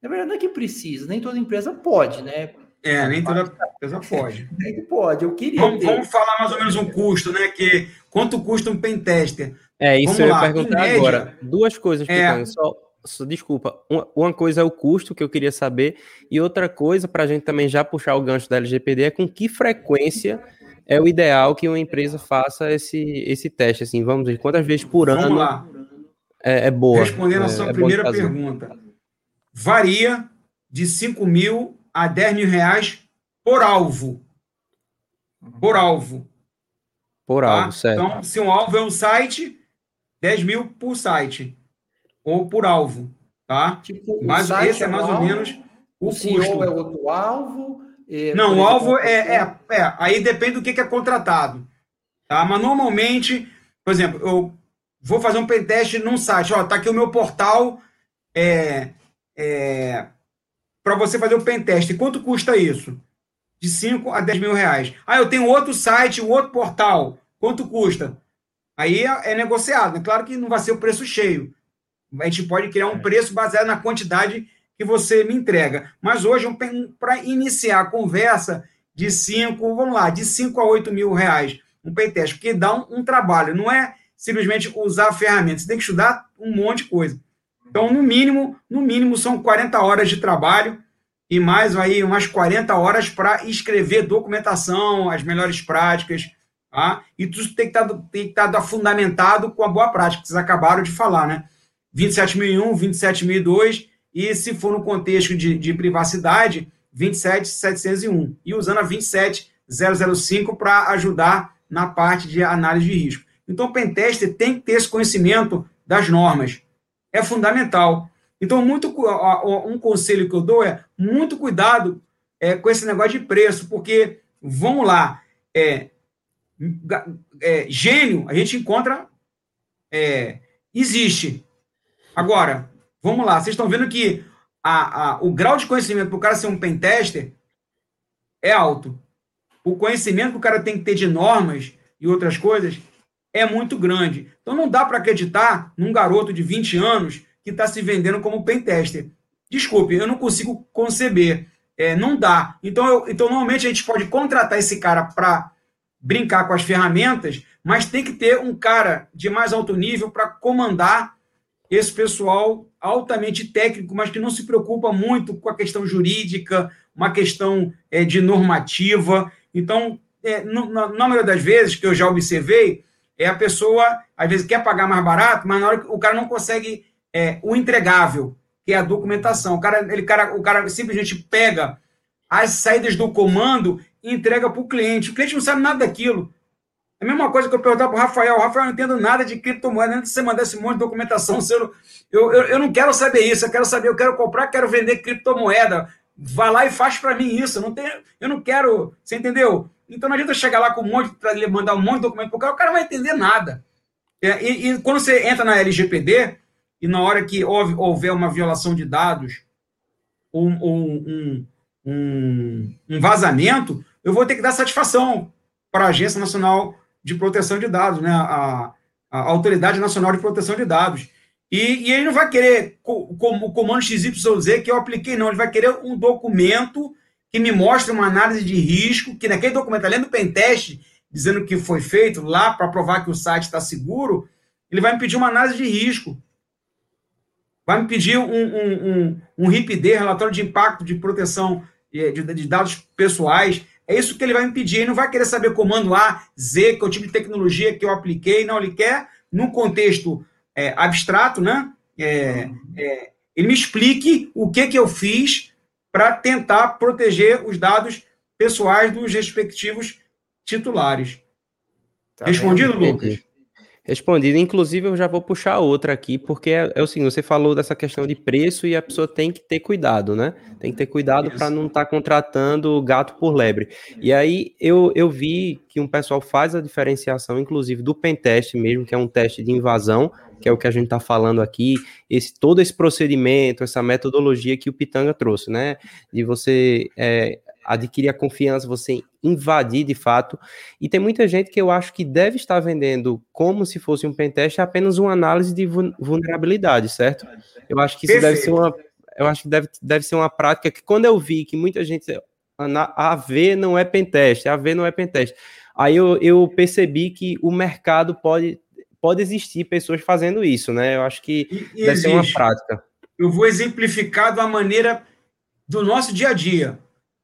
na verdade não é que precisa, nem toda empresa pode, né, é, nem toda empresa pode. Nem pode, eu queria. Vamos, vamos, falar mais ou menos um custo, né? Que, quanto custa um pentester? É, isso vamos eu ia perguntar agora. Duas coisas, é... só, só, desculpa. Uma, uma, coisa é o custo que eu queria saber, e outra coisa, para a gente também já puxar o gancho da LGPD, é com que frequência é o ideal que uma empresa faça esse, esse teste. Assim, vamos ver quantas vezes por vamos ano lá. É, é boa. Respondendo é, a sua é primeira pergunta. Varia de 5 mil a 10 mil reais por alvo. Por alvo. Por tá? alvo, certo. Então, se um alvo é um site, 10 mil por site. Ou por alvo. Tá? Tipo, Mas esse é, é mais ou menos o, o custo. é outro alvo. E, Não, o alvo é, é, é, Aí depende do que, que é contratado. Tá? Mas normalmente, por exemplo, eu vou fazer um pentest num site. Ó, tá aqui o meu portal. É, é, para você fazer o pentest. Quanto custa isso? De 5 a 10 mil reais. Ah, eu tenho outro site, um outro portal. Quanto custa? Aí é, é negociado. É claro que não vai ser o preço cheio. A gente pode criar um é. preço baseado na quantidade que você me entrega. Mas hoje, para iniciar a conversa de 5, vamos lá, de 5 a 8 mil reais, um pentest, porque dá um, um trabalho. Não é simplesmente usar a ferramenta. Você tem que estudar um monte de coisa. Então, no mínimo, no mínimo são 40 horas de trabalho e mais aí umas 40 horas para escrever documentação, as melhores práticas, tá? E tudo tem que estar, tá, tem que estar tá fundamentado com a boa prática, que vocês acabaram de falar, né? 27.001, 27.002 e se for no contexto de, de privacidade, 27.701 e usando a 27.005 para ajudar na parte de análise de risco. Então, o pentester tem que ter esse conhecimento das normas é fundamental. Então, muito um conselho que eu dou é muito cuidado é, com esse negócio de preço, porque, vamos lá, é, é, gênio a gente encontra, é, existe. Agora, vamos lá, vocês estão vendo que a, a, o grau de conhecimento para o cara ser um pentester é alto. O conhecimento que o cara tem que ter de normas e outras coisas é muito grande. Então não dá para acreditar num garoto de 20 anos que está se vendendo como pentester. Desculpe, eu não consigo conceber. É, não dá. Então, eu, então, normalmente a gente pode contratar esse cara para brincar com as ferramentas, mas tem que ter um cara de mais alto nível para comandar esse pessoal altamente técnico, mas que não se preocupa muito com a questão jurídica, uma questão é, de normativa. Então, é, no, na, na maioria das vezes que eu já observei, é a pessoa, às vezes, quer pagar mais barato, mas na hora o cara não consegue é, o entregável, que é a documentação. O cara, ele, cara, o cara simplesmente pega as saídas do comando e entrega para o cliente. O cliente não sabe nada daquilo. É a mesma coisa que eu perguntar para o Rafael. Rafael, eu não entendo nada de criptomoeda. Antes de você mandar esse monte de documentação, eu, eu, eu, não quero saber isso. Eu quero saber, eu quero comprar, quero vender criptomoeda. Vá lá e faz para mim isso. Eu não, tenho, eu não quero. Você entendeu? Então não adianta chegar lá com um monte, para mandar um monte de documento para o cara, o cara não vai entender nada. É, e, e, quando você entra na LGPD, e na hora que houver uma violação de dados, ou um, um, um, um, vazamento, eu vou ter que dar satisfação para a Agência Nacional de Proteção de Dados, né? a, a Autoridade Nacional de Proteção de Dados. E, e ele não vai querer como o comando XYZ que eu apliquei, não. Ele vai querer um documento que me mostre uma análise de risco, que naquele documento, além do pentest, dizendo que foi feito lá para provar que o site está seguro, ele vai me pedir uma análise de risco. Vai me pedir um, um, um, um RIPD, relatório de impacto de proteção de, de, dados pessoais. É isso que ele vai me pedir. Ele não vai querer saber comando A, Z, que é o tipo de tecnologia que eu apliquei. Não, ele quer, num contexto é, abstrato, né? É, é, ele me explique o que, que eu fiz para tentar proteger os dados pessoais dos respectivos titulares. Tá Respondido, bem, Lucas? Respondido. Inclusive, eu já vou puxar outra aqui, porque é, é o seguinte: você falou dessa questão de preço e a pessoa tem que ter cuidado, né? Tem que ter cuidado para não estar tá contratando gato por lebre. E aí eu, eu vi que um pessoal faz a diferenciação, inclusive, do pentest mesmo, que é um teste de invasão, que é o que a gente está falando aqui, esse, todo esse procedimento, essa metodologia que o Pitanga trouxe, né? De você é, adquirir a confiança, você invadir de fato. E tem muita gente que eu acho que deve estar vendendo como se fosse um pentest apenas uma análise de vulnerabilidade, certo? Eu acho que isso Perfeito. deve ser uma eu acho que deve, deve ser uma prática que quando eu vi que muita gente a AV não é pentest, a AV não é pentest. Aí eu, eu percebi que o mercado pode pode existir pessoas fazendo isso, né? Eu acho que e, deve existe. ser uma prática. Eu vou exemplificar da maneira do nosso dia a dia.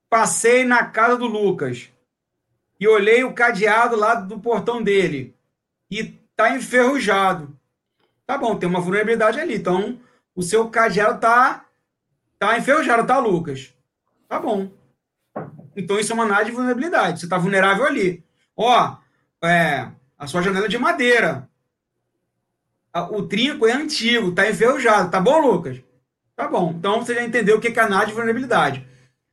Passei na casa do Lucas e olhei o cadeado lá do portão dele e tá enferrujado. Tá bom, tem uma vulnerabilidade ali. Então, o seu cadeado tá tá enferrujado, tá, Lucas? Tá bom. Então, isso é uma análise de vulnerabilidade. Você tá vulnerável ali. Ó, é, a sua janela é de madeira. O trinco é antigo, tá enferrujado. Tá bom, Lucas? Tá bom. Então, você já entendeu o que é análise de vulnerabilidade.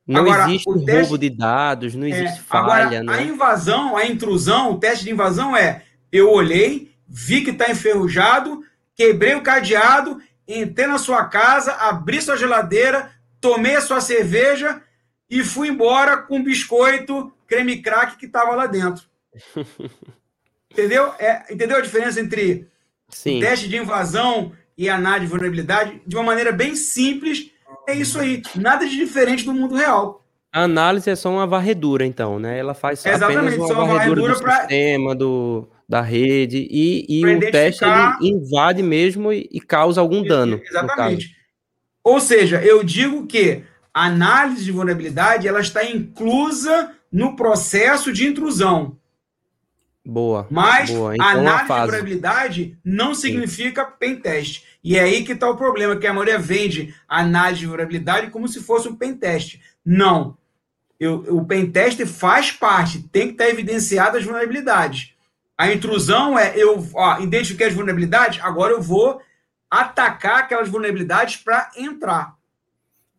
Não agora, existe o teste, roubo de dados, não existe é, falha. Agora, né? A invasão, a intrusão, o teste de invasão é: eu olhei, vi que está enferrujado, quebrei o cadeado, entrei na sua casa, abri sua geladeira, tomei a sua cerveja e fui embora com biscoito, creme crack que estava lá dentro. entendeu? É, entendeu a diferença entre Sim. teste de invasão e análise de vulnerabilidade? De uma maneira bem simples é isso aí. Nada de diferente do mundo real. A análise é só uma varredura, então, né? Ela faz Exatamente, apenas uma, varredura, varredura do pra... sistema, do, da rede, e, e o teste invade mesmo e, e, causa algum dano. Exatamente. Ou seja, eu digo que a análise de vulnerabilidade ela está inclusa no processo de intrusão. Boa. Mas boa. Então, análise de vulnerabilidade não significa pen teste. E é aí que está o problema, que a maioria vende análise de vulnerabilidade como se fosse um pen teste. Não. Eu, o pen teste faz parte, tem que estar tá evidenciado as vulnerabilidades. A intrusão é eu ó, identifiquei as vulnerabilidades, agora eu vou atacar aquelas vulnerabilidades para entrar.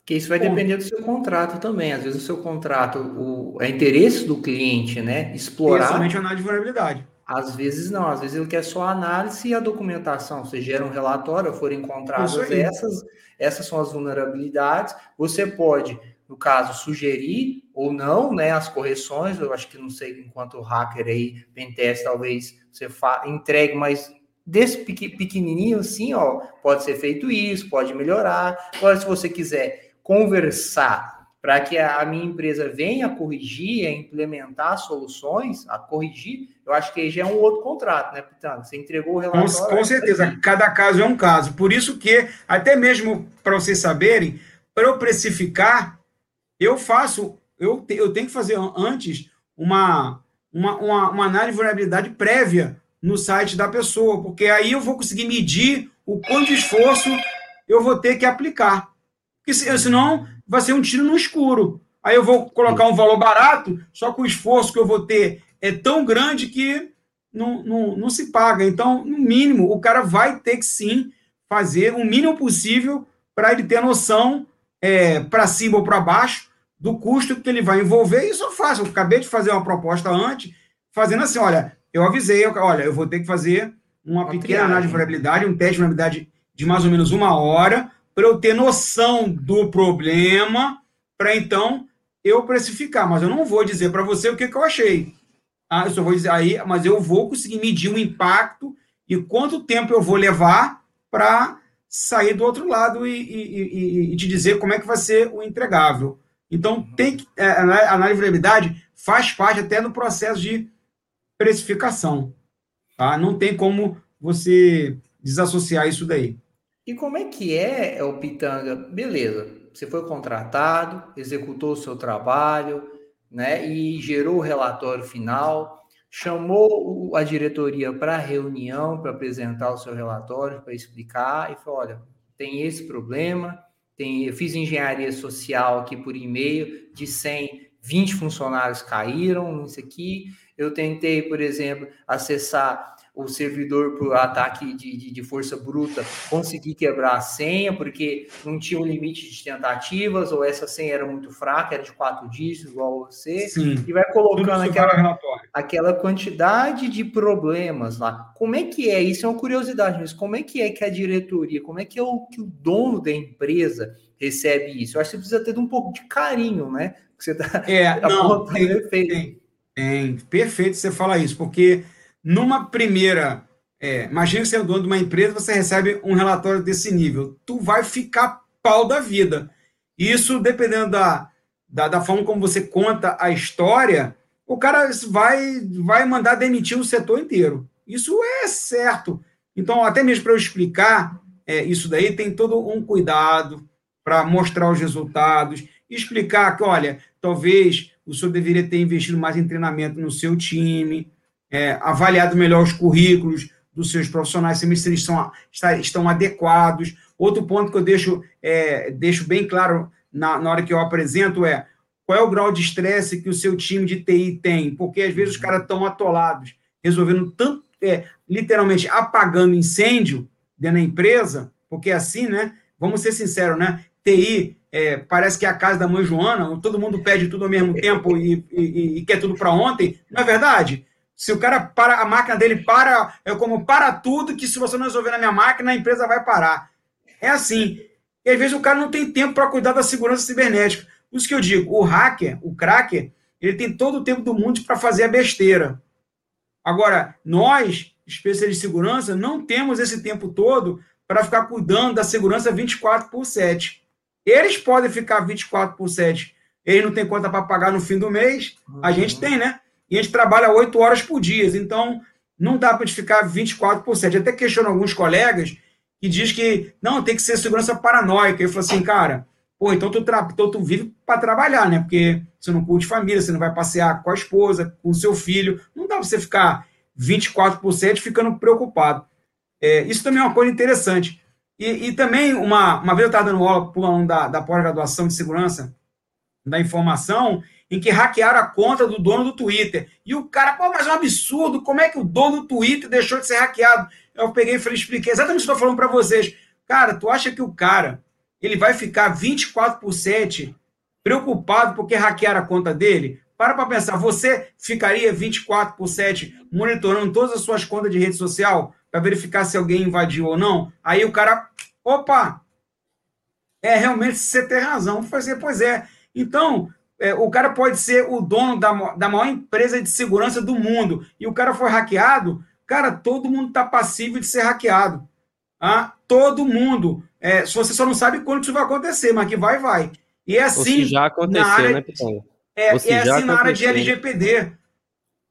Que isso vai depender do seu contrato também. Às vezes o seu contrato, o, é interesse do cliente, né? Explorar. Somente análise de vulnerabilidade. Às vezes não, às vezes ele quer só a análise e a documentação. Você gera um relatório, foram encontradas essas, essas são as vulnerabilidades. Você pode, no caso, sugerir ou não, né, as correções. Eu acho que não sei enquanto hacker aí, pentest, talvez você entregue, mas desse pequenininho assim, ó, pode ser feito isso, pode melhorar. Agora, se você quiser conversar para que a minha empresa venha corrigir, a implementar soluções, a corrigir, eu acho que aí já é um outro contrato, né, Pitano? Você entregou o relatório. Com, com certeza, cada caso é um caso. Por isso que, até mesmo para vocês saberem, para eu precificar, eu faço, eu, eu tenho que fazer antes uma, uma, uma, uma análise de vulnerabilidade prévia no site da pessoa, porque aí eu vou conseguir medir o quanto de esforço eu vou ter que aplicar. Porque senão vai ser um tiro no escuro. Aí eu vou colocar um valor barato, só que o esforço que eu vou ter é tão grande que não, não, não se paga. Então, no mínimo, o cara vai ter que sim fazer o mínimo possível para ele ter noção é, para cima ou para baixo do custo que ele vai envolver. Isso eu faço. Eu acabei de fazer uma proposta antes, fazendo assim: olha, eu avisei, olha, eu vou ter que fazer uma, uma pequena triagem. análise de vulnerabilidade, um teste de vulnerabilidade de mais ou menos uma hora, para eu ter noção do problema, para então eu precificar. Mas eu não vou dizer para você o que, que eu achei. Ah, eu só vou dizer aí, mas eu vou conseguir medir o impacto e quanto tempo eu vou levar para sair do outro lado e, e, e, e, te dizer como é que vai ser o entregável. Então, tem que, é, a análise de vulnerabilidade faz parte até do processo de precificação. Tá? Não tem como você desassociar isso daí. E como é que é, o Pitanga? Beleza, você foi contratado, executou o seu trabalho, né, e gerou o relatório final, chamou a diretoria para reunião para apresentar o seu relatório, para explicar, e falou: olha, tem esse problema, tem, eu fiz engenharia social aqui por e-mail, de 100, 20 funcionários caíram nisso aqui. Eu tentei, por exemplo, acessar o servidor por ataque de, de, de, força bruta conseguir quebrar a senha, porque não tinha um limite de tentativas, ou essa senha era muito fraca, era de quatro dígitos, igual você, Sim. e vai colocando aquela, aquela quantidade de problemas lá. Como é que é? Isso é uma curiosidade, mas como é que é que a diretoria, como é que é o que o dono da empresa recebe isso? Eu acho que você precisa ter um pouco de carinho, né? Que você está é, tá não, tem, tem, tem, perfeito você falar isso, porque numa primeira. É, imagina que você é dono de uma empresa, você recebe um relatório desse nível. Tu vai ficar pau da vida. Isso, dependendo da, da, da forma como você conta a história, o cara vai, vai mandar demitir o setor inteiro. Isso é certo. Então, até mesmo para eu explicar é, isso daí, tem todo um cuidado para mostrar os resultados, explicar que, olha, talvez o senhor deveria ter investido mais em treinamento no seu time, é, avaliado melhor os currículos dos seus profissionais, se eles estão, estão adequados. Outro ponto que eu deixo, é, deixo bem claro na, na hora que eu apresento é qual é o grau de estresse que o seu time de TI tem, porque às vezes os caras estão atolados, resolvendo tanto, é, literalmente apagando incêndio dentro da empresa, porque é assim, né? Vamos ser sinceros, né? TI é, parece que é a casa da mãe Joana, todo mundo pede tudo ao mesmo tempo e, e, e quer tudo para ontem. Não é verdade? Se o cara para, a máquina dele para, é como para tudo, que se você não resolver na minha máquina, a empresa vai parar. É assim. E às vezes o cara não tem tempo para cuidar da segurança cibernética. Por isso que eu digo, o hacker, o cracker, ele tem todo o tempo do mundo para fazer a besteira. Agora, nós, especialistas de segurança, não temos esse tempo todo para ficar cuidando da segurança 24 por 7. Eles podem ficar 24 por 7. Eles não têm conta para pagar no fim do mês. A gente tem, né? E a gente trabalha oito horas por dia. Então, não dá para ficar 24 por 7. Até questiono alguns colegas que diz que não, tem que ser segurança paranoica. Eu falo assim, cara, pô, então tu, tra... então tu vive para trabalhar, né? Porque você não curte família, você não vai passear com a esposa, com o seu filho. Não dá para você ficar 24 por 7 ficando preocupado. É, isso também é uma coisa interessante. E, e também, uma, uma vez eu estava dando aula para um da, da pós-graduação de segurança da informação, em que hackearam a conta do dono do Twitter. E o cara, pô, mas é um absurdo, como é que o dono do Twitter deixou de ser hackeado? Eu peguei e falei, expliquei exatamente o que estou falando para vocês. Cara, tu acha que o cara ele vai ficar 24 por 7 preocupado porque hackearam a conta dele? Para para pensar, você ficaria 24 por 7 monitorando todas as suas contas de rede social para verificar se alguém invadiu ou não? Aí o cara, opa, é realmente você tem razão. Fazer, pois é. Então, é, o cara pode ser o dono da, da maior empresa de segurança do mundo e o cara foi hackeado, cara, todo mundo está passível de ser hackeado. Ah, todo mundo. É, se você só não sabe quando isso vai acontecer, mas que vai, vai. E é assim. já aconteceu, área, né, Pitão? É, é assim aconteceu. na área de LGPD.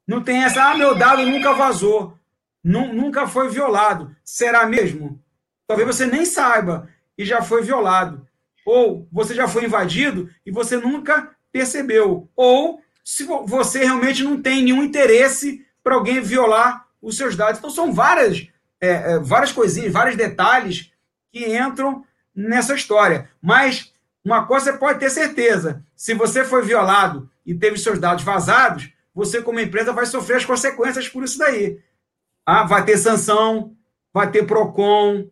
Não tem essa, ah, meu dado nunca vazou. Nunca foi violado. Será mesmo? Talvez você nem saiba e já foi violado. Ou você já foi invadido e você nunca percebeu. Ou se você realmente não tem nenhum interesse para alguém violar os seus dados. Então, são várias, é, é, várias coisinhas, vários detalhes que entram nessa história. Mas uma coisa você pode ter certeza: se você foi violado e teve seus dados vazados, você, como empresa, vai sofrer as consequências por isso daí. Ah, vai ter sanção, vai ter PROCON,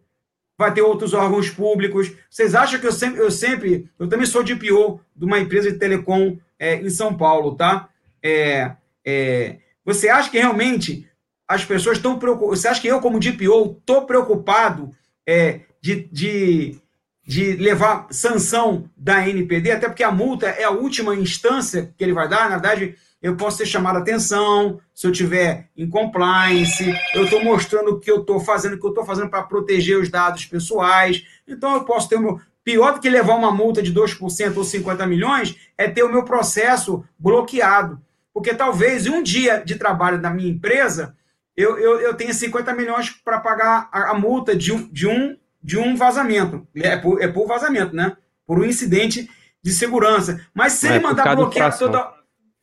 vai ter outros órgãos públicos. Vocês acham que eu sempre, eu sempre, eu também sou DPO de uma empresa de telecom é, em São Paulo, tá? É, é, você acha que realmente as pessoas estão preocupadas? Você acha que eu, como DPO, estou preocupado é, de, de, de levar sanção da NPD? Até porque a multa é a última instância que ele vai dar, na verdade eu posso ser chamado a atenção, se eu tiver em compliance, eu estou mostrando o que eu estou fazendo, o que eu estou fazendo para proteger os dados pessoais. Então, eu posso ter o meu. Pior do que levar uma multa de 2% ou 50 milhões é ter o meu processo bloqueado. Porque talvez em um dia de trabalho da minha empresa, eu, eu, eu tenha 50 milhões para pagar a, a, multa de um, de, um, de um vazamento. É por, é por vazamento, né? Por um incidente de segurança. Mas se é, ele mandar bloquear toda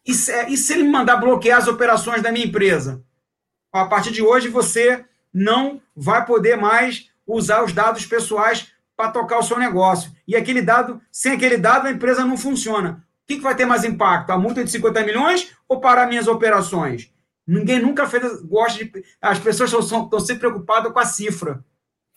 e se, e se ele mandar bloquear as operações da minha empresa? A partir de hoje, você não vai poder mais usar os dados pessoais para tocar o seu negócio. E aquele dado, sem aquele dado, a empresa não funciona. O que, que vai ter mais impacto? A multa de 50 milhões ou para minhas operações? Ninguém nunca fez, gosta de. As pessoas estão, estão sempre preocupadas com a cifra.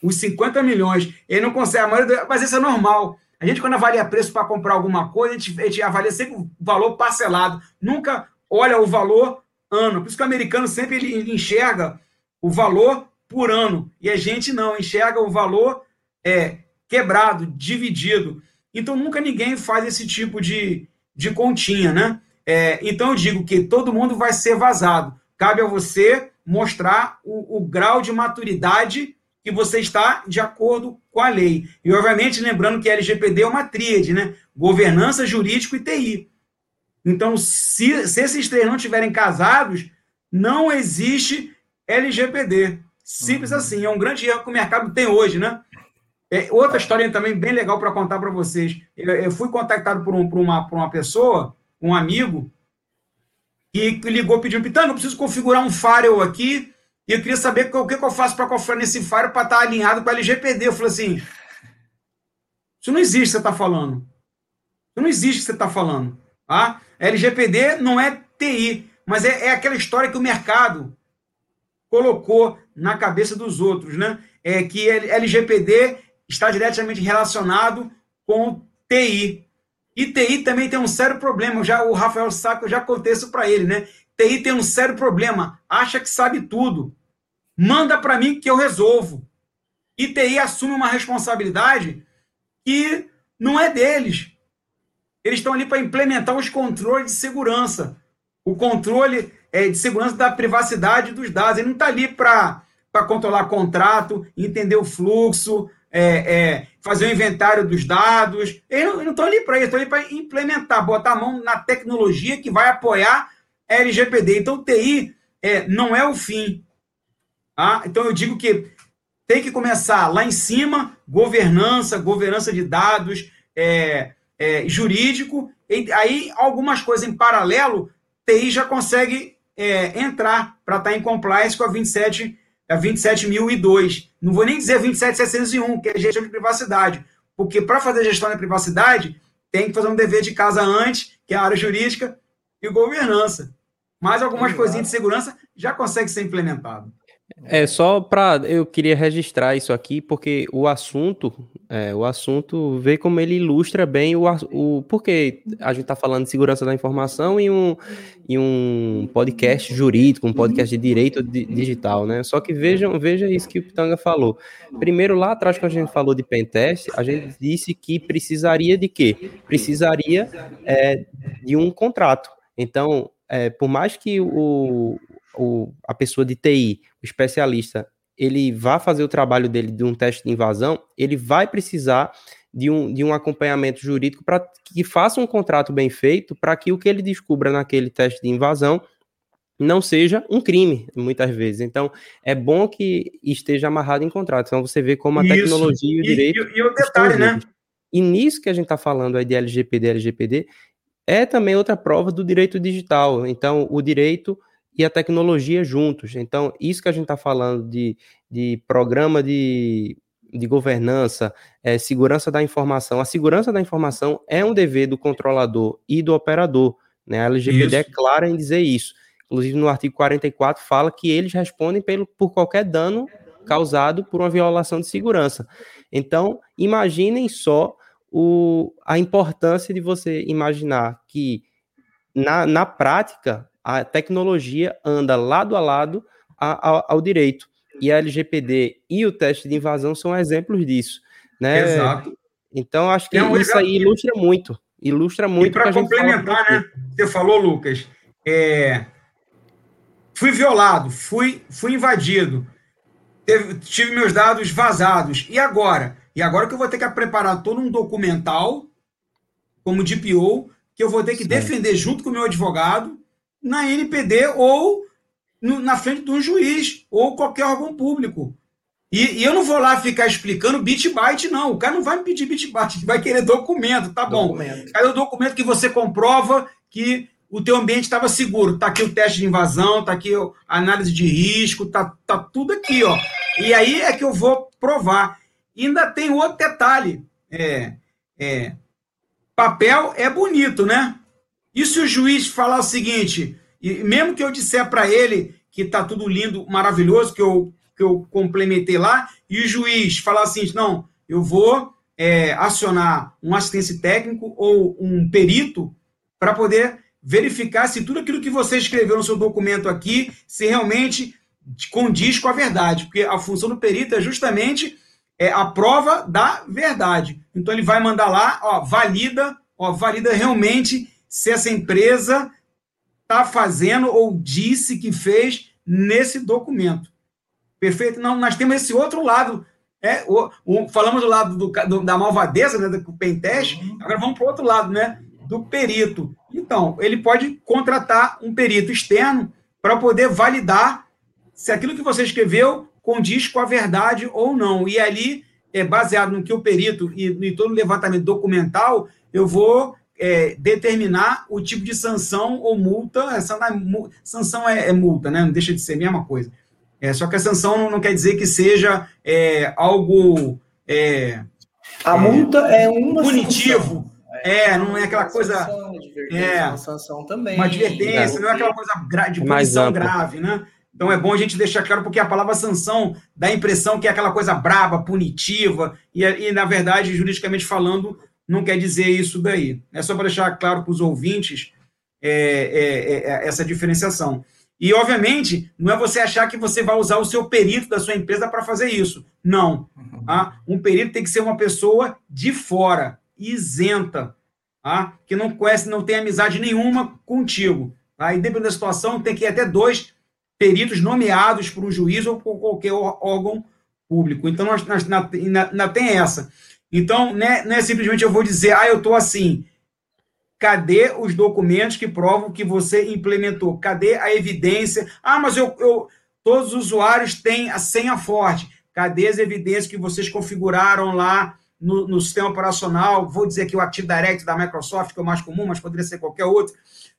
Os 50 milhões. Ele não consegue, a maioria, mas isso é normal. A gente, quando avalia preço para comprar alguma coisa, a gente, a gente avalia sempre o valor parcelado. Nunca olha o valor ano. Por isso que o americano sempre ele, enxerga o valor por ano. E a gente não, enxerga o valor é, quebrado, dividido. Então, nunca ninguém faz esse tipo de, de continha, né? É, então, eu digo que todo mundo vai ser vazado. Cabe a você mostrar o, o grau de maturidade que você está de acordo com a lei. E, obviamente, lembrando que a LGPD é uma tríade, né? Governança, jurídico e TI. Então, se, se esses três não estiverem casados, não existe LGPD. Simples uhum. assim. É um grande erro que o mercado tem hoje, né? É, outra história também bem legal para contar para vocês. Eu, eu, fui contactado por, um, por, uma, por uma pessoa, um amigo, que ligou pedindo, Pitanga, eu preciso configurar um firewall aqui e eu queria saber o que, que eu faço para configurar nesse firewall para estar tá alinhado com a LGPD. Eu falei assim, isso não existe você está falando. Isso não existe você está falando. Tá? LGPD não é TI, mas é, é aquela história que o mercado colocou na cabeça dos outros, né? É que LGPD está diretamente relacionado com TI. E TI também tem um sério problema. Já o Rafael Saco, eu já contei isso para ele, né? TI tem um sério problema. Acha que sabe tudo. Manda para mim que eu resolvo. E TI assume uma responsabilidade que não é deles. Eles estão ali para implementar os controles de segurança. O controle é, de segurança da privacidade dos dados. Ele não está ali para controlar contrato, entender o fluxo, é, é, fazer o inventário dos dados. Eles não estão ali para isso, estão ali para implementar, botar a mão na tecnologia que vai apoiar a LGPD. Então, TI é, não é o fim. Tá? Então, eu digo que tem que começar lá em cima, governança, governança de dados, é, é, jurídico, e aí algumas coisas em paralelo, TI já consegue é, entrar para estar tá em compliance com a 27 a 27.002. Não vou nem dizer 27.701, que é gestão de privacidade, porque para fazer gestão da privacidade, tem que fazer um dever de casa antes, que é a área jurídica e governança. Mas algumas coisinhas de segurança já consegue ser implementado. É só para eu queria registrar isso aqui porque o assunto, é, o assunto vê como ele ilustra bem o, o porque a gente está falando de segurança da informação em um, em um podcast jurídico, um podcast de direito digital, né? Só que vejam, veja isso que o Pitanga falou. Primeiro lá atrás quando a gente falou de pentest, a gente disse que precisaria de quê? Precisaria é, de um contrato. Então, é, por mais que o, o, a pessoa de TI, o especialista, ele vá fazer o trabalho dele de um teste de invasão, ele vai precisar de um, de um acompanhamento jurídico para que faça um contrato bem feito para que o que ele descubra naquele teste de invasão não seja um crime, muitas vezes. Então, é bom que esteja amarrado em contrato. Então, você vê como a Isso. tecnologia e o direito. E, e, e o detalhe, né? E nisso que a gente está falando aí de LGPD, LGPD, é também outra prova do direito digital. Então, o direito e a tecnologia juntos. Então, isso que a gente está falando de, de programa de, de governança, é, segurança da informação. A segurança da informação é um dever do controlador e do operador. Né? A LGPD isso. é clara em dizer isso. Inclusive, no artigo 44 fala que eles respondem pelo, por qualquer dano causado por uma violação de segurança. Então, imaginem só o, a importância de você imaginar que, na, na prática, a tecnologia anda lado a lado a, a, ao direito. E a LGPD e o teste de invasão são exemplos disso. Né? Exato. Então, acho que um isso aí ilustra muito. Ilustra muito. para complementar, né? Você falou, Lucas, é... fui violado, fui, fui invadido, teve, tive meus dados vazados. E agora? E agora que eu vou ter que preparar todo um documental, como DPO, que eu vou ter que Sim. defender junto com o meu advogado, na NPD ou no, na frente de um juiz ou qualquer órgão público. E, e, eu não vou lá ficar explicando bit byte, não. O cara não vai me pedir bit byte, vai querer documento, tá bom. Documento. Aí o documento que você comprova que o teu ambiente estava seguro. Tá aqui o teste de invasão, tá aqui a análise de risco, tá, tá tudo aqui, ó. E aí é que eu vou provar. E ainda tem outro detalhe. É, é, papel é bonito, né? E se o juiz falar o seguinte, E mesmo que eu disser para ele que está tudo lindo, maravilhoso, que eu, que eu complementei lá, e o juiz falar assim: não, eu vou é, acionar um assistente técnico ou um perito para poder verificar se tudo aquilo que você escreveu no seu documento aqui, se realmente condiz com a verdade, porque a função do perito é justamente é, a prova da verdade. Então ele vai mandar lá, ó, valida, ó, valida realmente se essa empresa está fazendo ou disse que fez nesse documento. Perfeito? Não, nós temos esse outro lado. É, o, o falamos do lado do, do, da malvadeza, né, do pentest, uhum. agora vamos para o outro lado, né? Do perito. Então, ele pode contratar um perito externo para poder validar se aquilo que você escreveu condiz com a verdade ou não. E ali, é baseado no que o perito e em todo o levantamento documental, eu vou é, determinar o tipo de sanção ou multa. Essa, sanção é, é, multa, né? não deixa de ser a mesma coisa. É, só que a sanção não, não quer dizer que seja é, algo. É, a multa é uma punitivo. É, não é aquela coisa. Sanção, é, uma sanção também. Uma advertência, não é aquela coisa de punição grave, né? Então é bom a gente deixar claro, porque a palavra sanção dá a impressão que é aquela coisa braba, punitiva, e, e na verdade, juridicamente falando, não quer dizer isso daí. É só para deixar claro para os ouvintes é, é, é, é, essa diferenciação. E, obviamente, não é você achar que você vai usar o seu perito da sua empresa para fazer isso. Não. Tá? Um perito tem que ser uma pessoa de fora, isenta, tá? que não conhece, não tem amizade nenhuma contigo. Tá? E dependendo da situação, tem que ir até dois peritos nomeados por um juiz ou por qualquer órgão público. Então, nós, nós, na, na, na, tem essa. Então, né, não é simplesmente eu vou dizer, ah, eu estou assim. Cadê os documentos que provam que você implementou? Cadê a evidência? Ah, mas eu, eu todos os usuários têm a senha forte. Cadê as evidências que vocês configuraram lá no, no sistema operacional? Vou dizer aqui o Active Direct da Microsoft, que é o mais comum, mas poderia ser qualquer outro.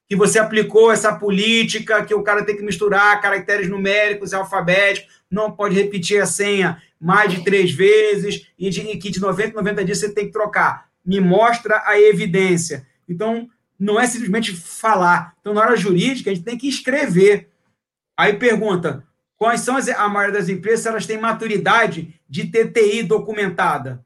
Que você aplicou essa política que o cara tem que misturar caracteres numéricos e alfabéticos, não pode repetir a senha mais de três vezes, e, de, e que de 90 90 dias você tem que trocar. Me mostra a evidência. Então, não é simplesmente falar. Então, na hora jurídica, a gente tem que escrever. Aí pergunta: quais são as, a maioria das empresas, elas têm maturidade de TTI documentada?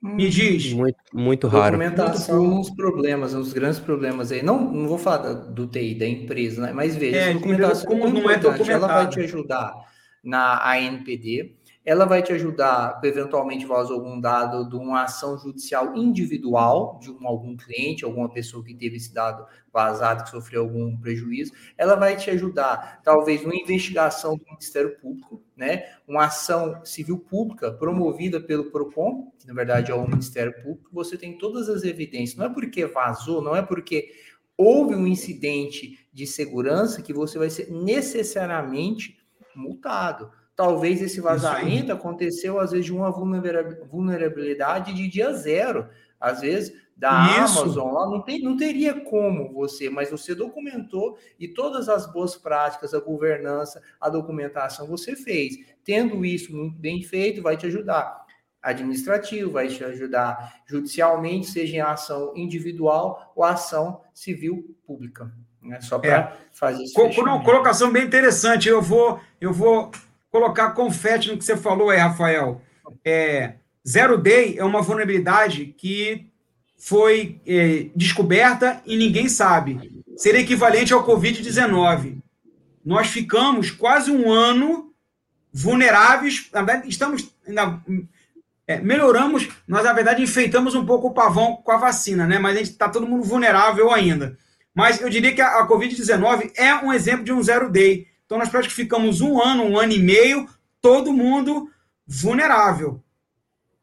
Me hum. diz. Muito, muito raro. Documentação, um dos problemas, um dos grandes problemas aí. Não, não vou falar do TI, da empresa, né? mas veja, é, documentação como não é documentada. ela vai te ajudar na ANPD, ela vai te ajudar, eventualmente vazou algum dado de uma ação judicial individual de um, algum cliente, alguma pessoa que teve esse dado vazado, que sofreu algum prejuízo. Ela vai te ajudar, talvez, numa investigação do Ministério Público, né? Uma ação civil pública promovida pelo PROCON, que na verdade é o Ministério Público. Você tem todas as evidências. Não é porque vazou, não é porque houve um incidente de segurança que você vai ser necessariamente multado. Talvez esse vazamento aconteceu, às vezes, de uma vulnerabilidade de dia zero. Às vezes, da Isso. Amazon lá, não, tem, não teria como você, mas você documentou e todas as boas práticas, a governança, a documentação você fez. Tendo isso muito bem feito, vai te ajudar administrativo, vai te ajudar judicialmente, seja em ação individual ou ação civil pública. Né? Só para é. fazer isso. Colocação bem interessante. Eu vou, eu vou colocar confete no que você falou aí, Rafael. É, Zero Day é uma vulnerabilidade que foi é, descoberta e ninguém sabe. Seria equivalente ao Covid-19. Nós ficamos quase um ano vulneráveis. Na verdade, estamos. Na, é, melhoramos, nós, na verdade, enfeitamos um pouco o pavão com a vacina, né? Mas a gente está todo mundo vulnerável ainda. Mas eu diria que a, a Covid-19 é um exemplo de um zero day. Então, nós praticamente ficamos um ano, um ano e meio, todo mundo vulnerável.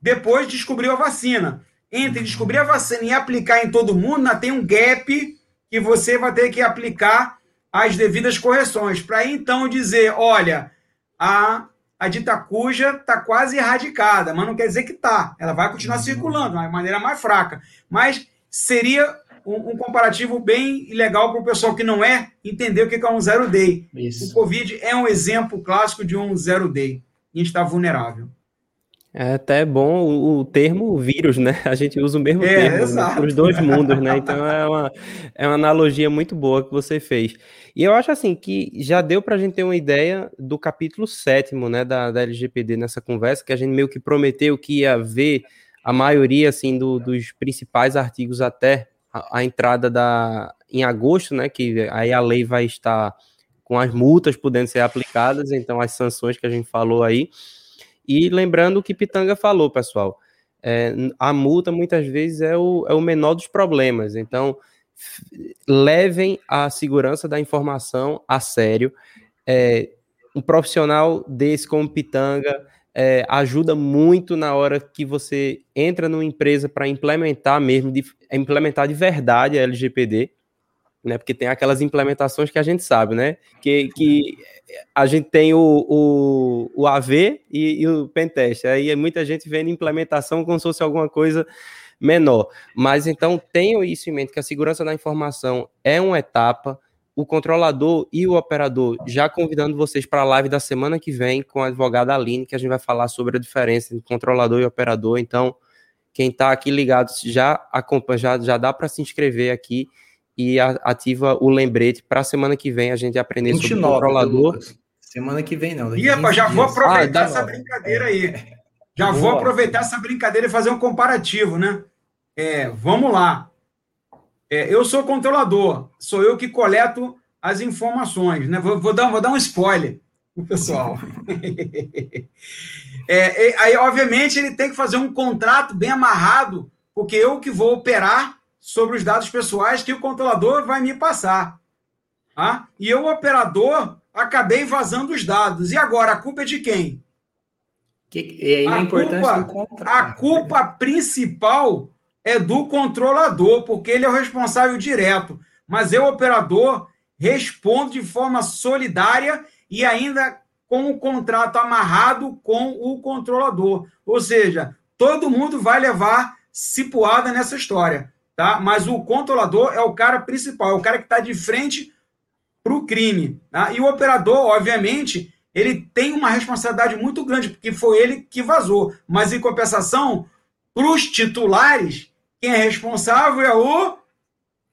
Depois descobriu a vacina. Entre descobrir a vacina e aplicar em todo mundo, ainda tem um gap que você vai ter que aplicar as devidas correções. Para então dizer, olha, a, a dita cuja está quase erradicada, mas não quer dizer que está. Ela vai continuar circulando, de maneira mais fraca. Mas seria um, um comparativo bem legal para o pessoal que não é entender o que é um zero day. Isso. O Covid é um exemplo clássico de um zero day. E a gente está vulnerável. É até bom o, o, termo vírus, né? A gente usa o mesmo é, termo né? para os dois mundos, né? Então é uma, é uma analogia muito boa que você fez. E eu acho assim que já deu para a gente ter uma ideia do capítulo sétimo, né, da, da LGPD nessa conversa, que a gente meio que prometeu que ia ver a maioria assim do, dos principais artigos até a, entrada da em agosto, né? Que aí a lei vai estar com as multas podendo ser aplicadas, então as sanções que a gente falou aí. E lembrando o que Pitanga falou, pessoal, é, a multa muitas vezes é o, é o menor dos problemas. Então, levem a segurança da informação a sério. É, um profissional desse como Pitanga é, ajuda muito na hora que você entra numa empresa para implementar mesmo, de, implementar de verdade a LGPD né? Porque tem aquelas implementações que a gente sabe, né? Que, que a gente tem o, o, o AV e, e o Pentest. Aí muita gente vendo implementação como se fosse alguma coisa menor. Mas então tenham isso em mente, que a segurança da informação é uma etapa. O controlador e o operador, já convidando vocês para a live da semana que vem com a advogada Aline, que a gente vai falar sobre a diferença entre controlador e operador. Então, quem está aqui ligado já acompanha, já, já dá para se inscrever aqui e ativa o lembrete para a semana que vem a gente aprender 29, sobre o controlador. Semana que vem não. E, já vou aproveitar ah, essa brincadeira aí. Já Boa. vou aproveitar essa brincadeira e fazer um comparativo, né? É, vamos lá. É, eu sou controlador, sou eu que coleto as informações, né? Vou, vou dar, vou dar um spoiler pro pessoal. é, aí, obviamente, ele tem que fazer um contrato bem amarrado, porque eu que vou operar sobre os dados pessoais que o controlador vai me passar. Tá? E eu, operador, acabei vazando os dados. E agora, a culpa é de quem? Que, é a, culpa, a culpa principal é do controlador, porque ele é o responsável direto. Mas eu, operador, respondo de forma solidária e ainda com o contrato amarrado com o controlador. Ou seja, todo mundo vai levar cipuada nessa história tá? Mas o controlador é o cara principal, é o cara que está de frente para o crime. Tá? E o operador, obviamente, ele tem uma responsabilidade muito grande, porque foi ele que vazou. Mas, em compensação, para os titulares, quem é responsável é o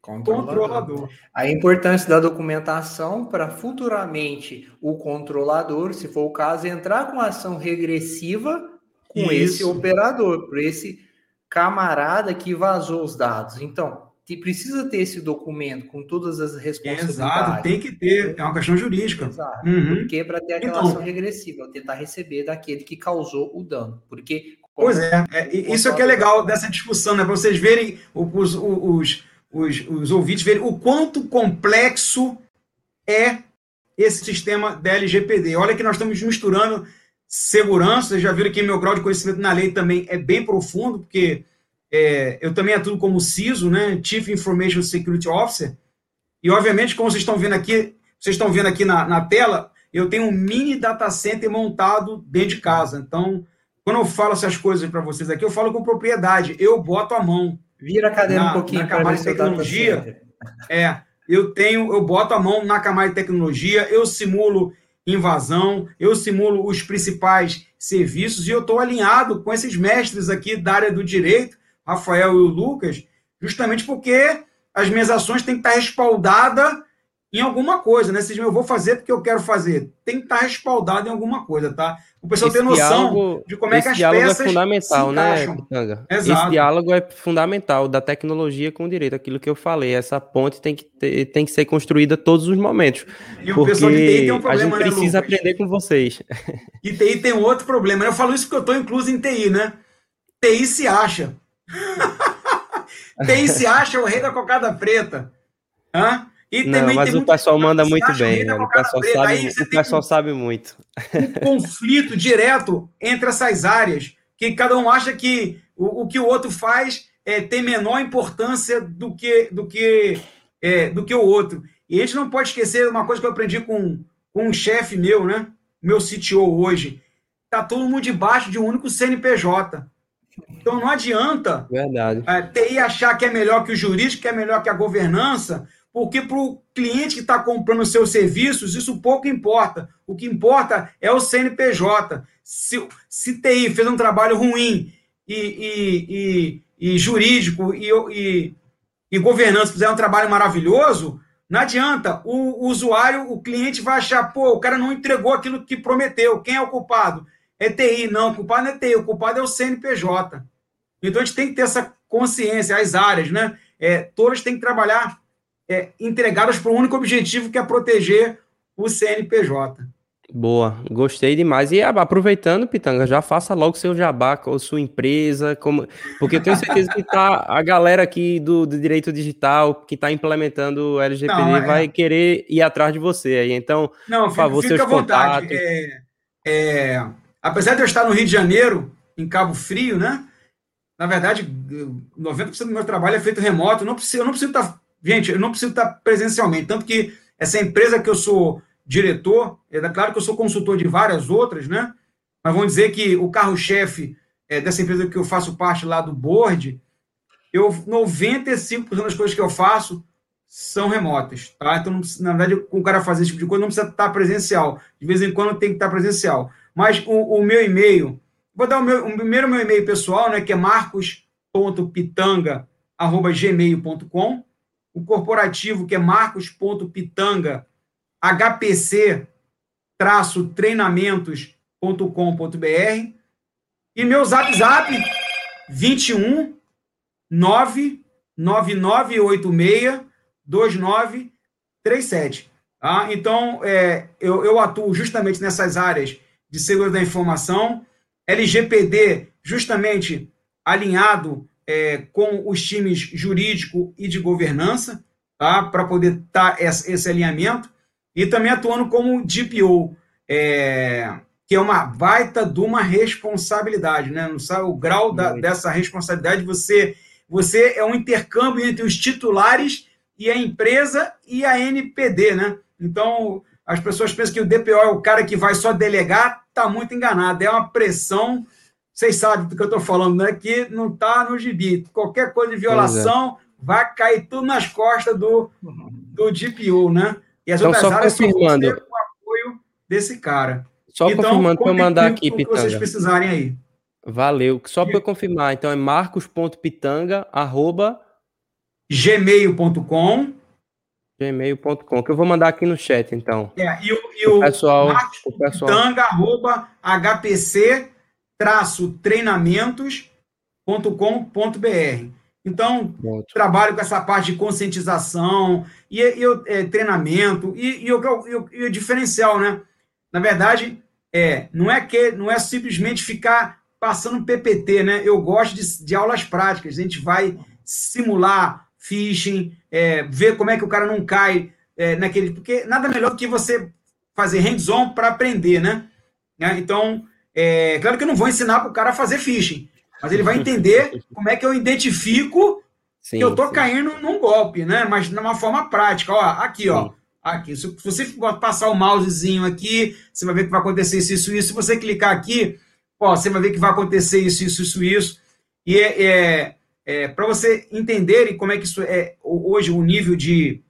controlador. controlador. A importância da documentação para futuramente o controlador, se for o caso, entrar com ação regressiva com Isso. esse operador, por esse camarada que vazou os dados. Então, precisa ter esse documento com todas as responsabilidades. Exato, tem que ter, é uma questão jurídica. Exato, uhum. porque para ter aquela então, ação regressiva, tentar receber daquele que causou o dano. Porque. Pois é, é isso é que é legal dessa discussão, né? Para vocês verem, os, os, os, os ouvintes verem o quanto complexo é esse sistema da LGPD. Olha que nós estamos misturando segurança, vocês já viram que meu grau de conhecimento na lei também é bem profundo, porque é, eu também atuo como CISO, né, Chief Information Security Officer, e obviamente, como vocês estão vendo aqui, vocês estão vendo aqui na, na tela, eu tenho um mini data center montado dentro de casa. Então, quando eu falo essas coisas para vocês aqui, eu falo com propriedade, eu boto a mão. Vira a cadeira na, um pouquinho na camada de tecnologia. É, eu tenho, eu boto a mão na camada de tecnologia, eu simulo invasão, eu simulo os principais serviços e eu estou alinhado com esses mestres aqui da área do direito, Rafael e o Lucas, justamente porque as minhas ações têm que estar respaldadas em alguma coisa, né? Se eu vou fazer porque eu quero fazer, tem que estar respaldado em alguma coisa, tá? O pessoal ter noção diálogo, de como é que as diálogo é peças é fundamental, né, Pitanga? Esse diálogo é fundamental da tecnologia com o direito, aquilo que eu falei, essa ponte tem que, ter, tem que ser construída todos os momentos. E o pessoal de TI tem um problema, A gente né, precisa né, aprender com vocês. E TI tem outro problema. Eu falo isso porque eu estou incluso em TI, né? TI se acha. TI se acha o rei da cocada preta. Hã? E não, também mas o pessoal manda muito bem, né? o pessoal, sabe, o pessoal um, sabe muito. Um conflito direto entre essas áreas, que cada um acha que o, o que o outro faz é, tem menor importância do que, do, que, é, do que o outro. E a gente não pode esquecer uma coisa que eu aprendi com, com um chefe meu, né? Meu CTO hoje. Tá todo mundo debaixo de um único CNPJ. Então não adianta Verdade. É, TI achar que é melhor que o jurídico, que é melhor que a governança, porque para o cliente que está comprando seus serviços, isso pouco importa. O que importa é o CNPJ. Se, se TI fez um trabalho ruim e, e, e, e jurídico e, e, governança fizer um trabalho maravilhoso, não adianta. O, o usuário, o cliente vai achar, pô, o cara não entregou aquilo que prometeu. Quem é o culpado? É TI. Não, o culpado não é TI, o culpado é o CNPJ. Então a gente tem que ter essa consciência, as áreas, né? É, todas têm que trabalhar é, entregadas para o único objetivo que é proteger o CNPJ. Boa, gostei demais. E aproveitando, Pitanga, já faça logo seu jabá com a sua empresa, como... porque eu tenho certeza que tá a galera aqui do, do direito digital que está implementando o LGPD Não, é... vai querer ir atrás de você aí. Então, Não, por favor, fica, seus fica à vontade. É, é, apesar de eu estar no Rio de Janeiro, em Cabo Frio, né? Na verdade, 90% do meu trabalho é feito remoto. Não preciso, eu não preciso estar Gente, eu não preciso estar presencialmente, tanto que essa empresa que eu sou diretor, é claro que eu sou consultor de várias outras, né? Mas vamos dizer que o carro-chefe é, dessa empresa que eu faço parte lá do board, eu 95% das coisas que eu faço são remotas, tá? Então, na verdade, o cara fazer esse tipo de coisa não precisa estar presencial. De vez em quando tem que estar presencial. Mas o, o meu e-mail, vou dar o, meu, o primeiro meu e-mail pessoal, né, que é marcos.pitanga@gmail.com o corporativo, que é marcos.pitanga, hpc treinamentos.com.br e meu zap zap 21 99986 2937. Tá? Então, é, eu, eu atuo justamente nessas áreas de segurança da informação, LGPD justamente alinhado é, com os times jurídico e de governança, tá? para poder estar tá esse, esse, alinhamento, e também atuando como DPO, é, que é uma baita de uma responsabilidade, né? Não sabe o grau da, dessa responsabilidade, você, você é um intercâmbio entre os titulares e a empresa e a NPD, né? Então, as pessoas pensam que o DPO é o cara que vai só delegar, tá muito enganado, é uma pressão vocês sabem do que eu estou falando, né? Que não está no gibi. Qualquer coisa de violação é. vai cair tudo nas costas do, do GPU, né? E as então, outras só áreas confirmando. o apoio desse cara. Só então, confirmando para eu mandar aqui, Pitanga. vocês precisarem aí. Valeu. Só para eu confirmar, então é marcos.pitanga, arroba... gmail.com gmail.com, que eu vou mandar aqui no chat, então. É, e o, e o, o pessoal, o pessoal... Pitanga, arroba hpc treinamentos.com.br. Então, Ótimo. trabalho com essa parte de conscientização e, e é, treinamento e, o, e, o, diferencial, né? Na verdade, é, não é que não é simplesmente ficar passando PPT, né? Eu gosto de, de aulas práticas. A gente vai simular phishing, é, ver como é que o cara não cai é, naquele. Porque nada melhor do que você fazer hands-on para aprender, né? né? Então, é, claro que eu não vou ensinar para o cara a fazer phishing, mas ele vai entender como é que eu identifico sim, que eu estou caindo num golpe, né? Mas de uma forma prática. Ó, aqui, sim. ó. Aqui. Se você passar o mousezinho aqui, você vai ver que vai acontecer isso, isso, isso. Se você clicar aqui, ó, você vai ver que vai acontecer isso, isso, isso, isso. E é, é, é para você entenderem como é que isso é hoje o nível de,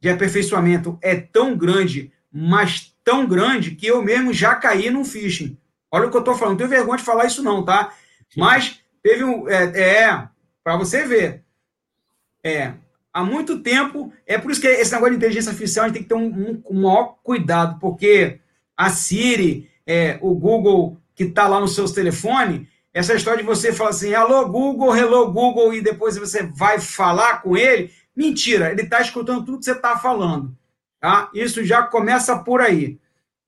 de aperfeiçoamento é tão grande, mas tão grande que eu mesmo já caí num phishing. Olha o que eu estou falando, não tenho vergonha de falar isso não, tá? Mas teve um... É, é para você ver. É, há muito tempo, é por isso que esse negócio de inteligência artificial a gente tem que ter um, um, um maior cuidado, porque a Siri, é, o Google que está lá no seu telefone, essa história de você falar assim, alô Google, hello Google, e depois você vai falar com ele, mentira, ele está escutando tudo que você está falando. Tá? Isso já começa por aí.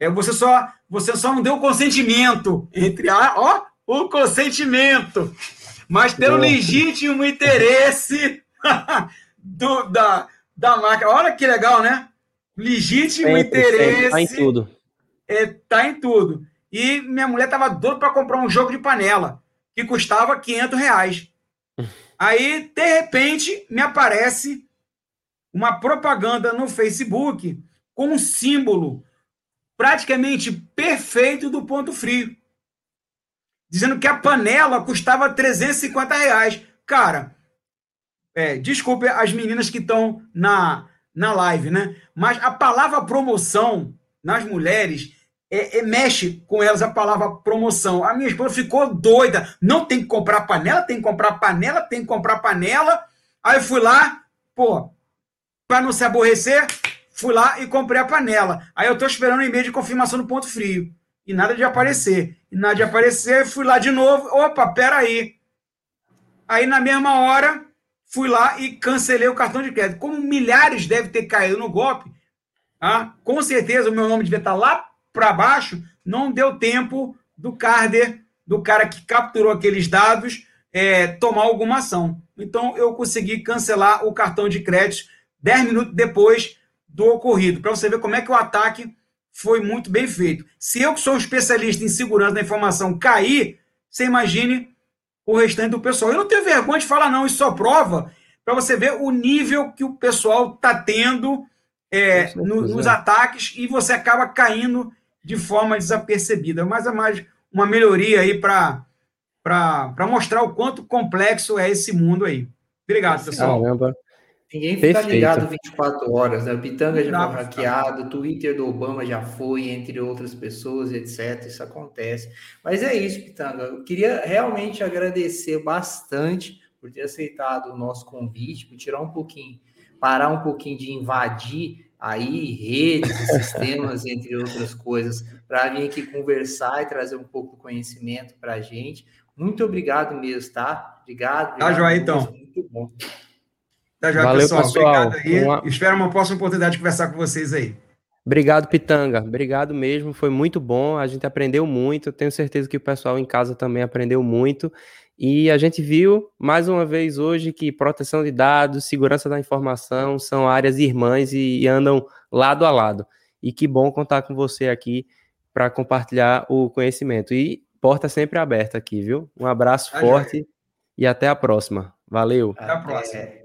É, você só você só não deu consentimento entre a ó o consentimento, mas pelo legítimo interesse do, da, da marca. Olha que legal, né? Legítimo sempre, interesse. Está em tudo. É, tá em tudo. E minha mulher estava doida para comprar um jogo de panela que custava 500 reais. Aí, de repente, me aparece uma propaganda no Facebook com um símbolo praticamente perfeito do ponto frio. Dizendo que a panela custava 350 reais. Cara, é, desculpe as meninas que estão na, na live, né? Mas a palavra promoção nas mulheres é, é, mexe com elas a palavra promoção. A minha esposa ficou doida. Não tem que comprar panela, tem que comprar panela, tem que comprar panela. Aí eu fui lá, pô, para não se aborrecer, fui lá e comprei a panela. Aí eu tô esperando o e-mail de confirmação no ponto frio. E nada de aparecer. E nada de aparecer, fui lá de novo. Opa, peraí. Aí na mesma hora, fui lá e cancelei o cartão de crédito. Como milhares devem ter caído no golpe, ah, com certeza o meu nome devia estar lá para baixo, não deu tempo do Carder, do cara que capturou aqueles dados, é, tomar alguma ação. Então, eu consegui cancelar o cartão de crédito 10 minutos depois do ocorrido, para você ver como é que o ataque foi muito bem feito. Se eu, que sou um especialista em segurança da informação, cair, você imagine o restante do pessoal. Eu não tenho vergonha de falar, não, isso só prova para você ver o nível que o pessoal está tendo é, no, nos ataques e você acaba caindo de forma desapercebida. Mas é mais uma melhoria aí para mostrar o quanto complexo é esse mundo aí. Obrigado, pessoal. Caramba. Ninguém fica Perfeito. ligado 24 horas, né? O Pitanga já foi hackeado, o Twitter do Obama já foi, entre outras pessoas, etc. Isso acontece. Mas é isso, Pitanga. Eu queria realmente agradecer bastante por ter aceitado o nosso convite, por tirar um pouquinho, parar um pouquinho de invadir aí redes, sistemas, entre outras coisas, para vir aqui conversar e trazer um pouco de conhecimento para a gente. Muito obrigado mesmo, tá? Obrigado. obrigado tá, Joia, então. Muito bom. Tá, Joia, Valeu, pessoal. pessoal. Obrigado aí. Uma... Espero uma próxima oportunidade de conversar com vocês aí. Obrigado, Pitanga. Obrigado mesmo. Foi muito bom. A gente aprendeu muito. Tenho certeza que o pessoal em casa também aprendeu muito. E a gente viu mais uma vez hoje que proteção de dados, segurança da informação são áreas irmãs e, andam lado a lado. E que bom contar com você aqui para compartilhar o conhecimento. E porta sempre aberta aqui, viu? Um abraço forte e até a próxima. Valeu. Até a próxima.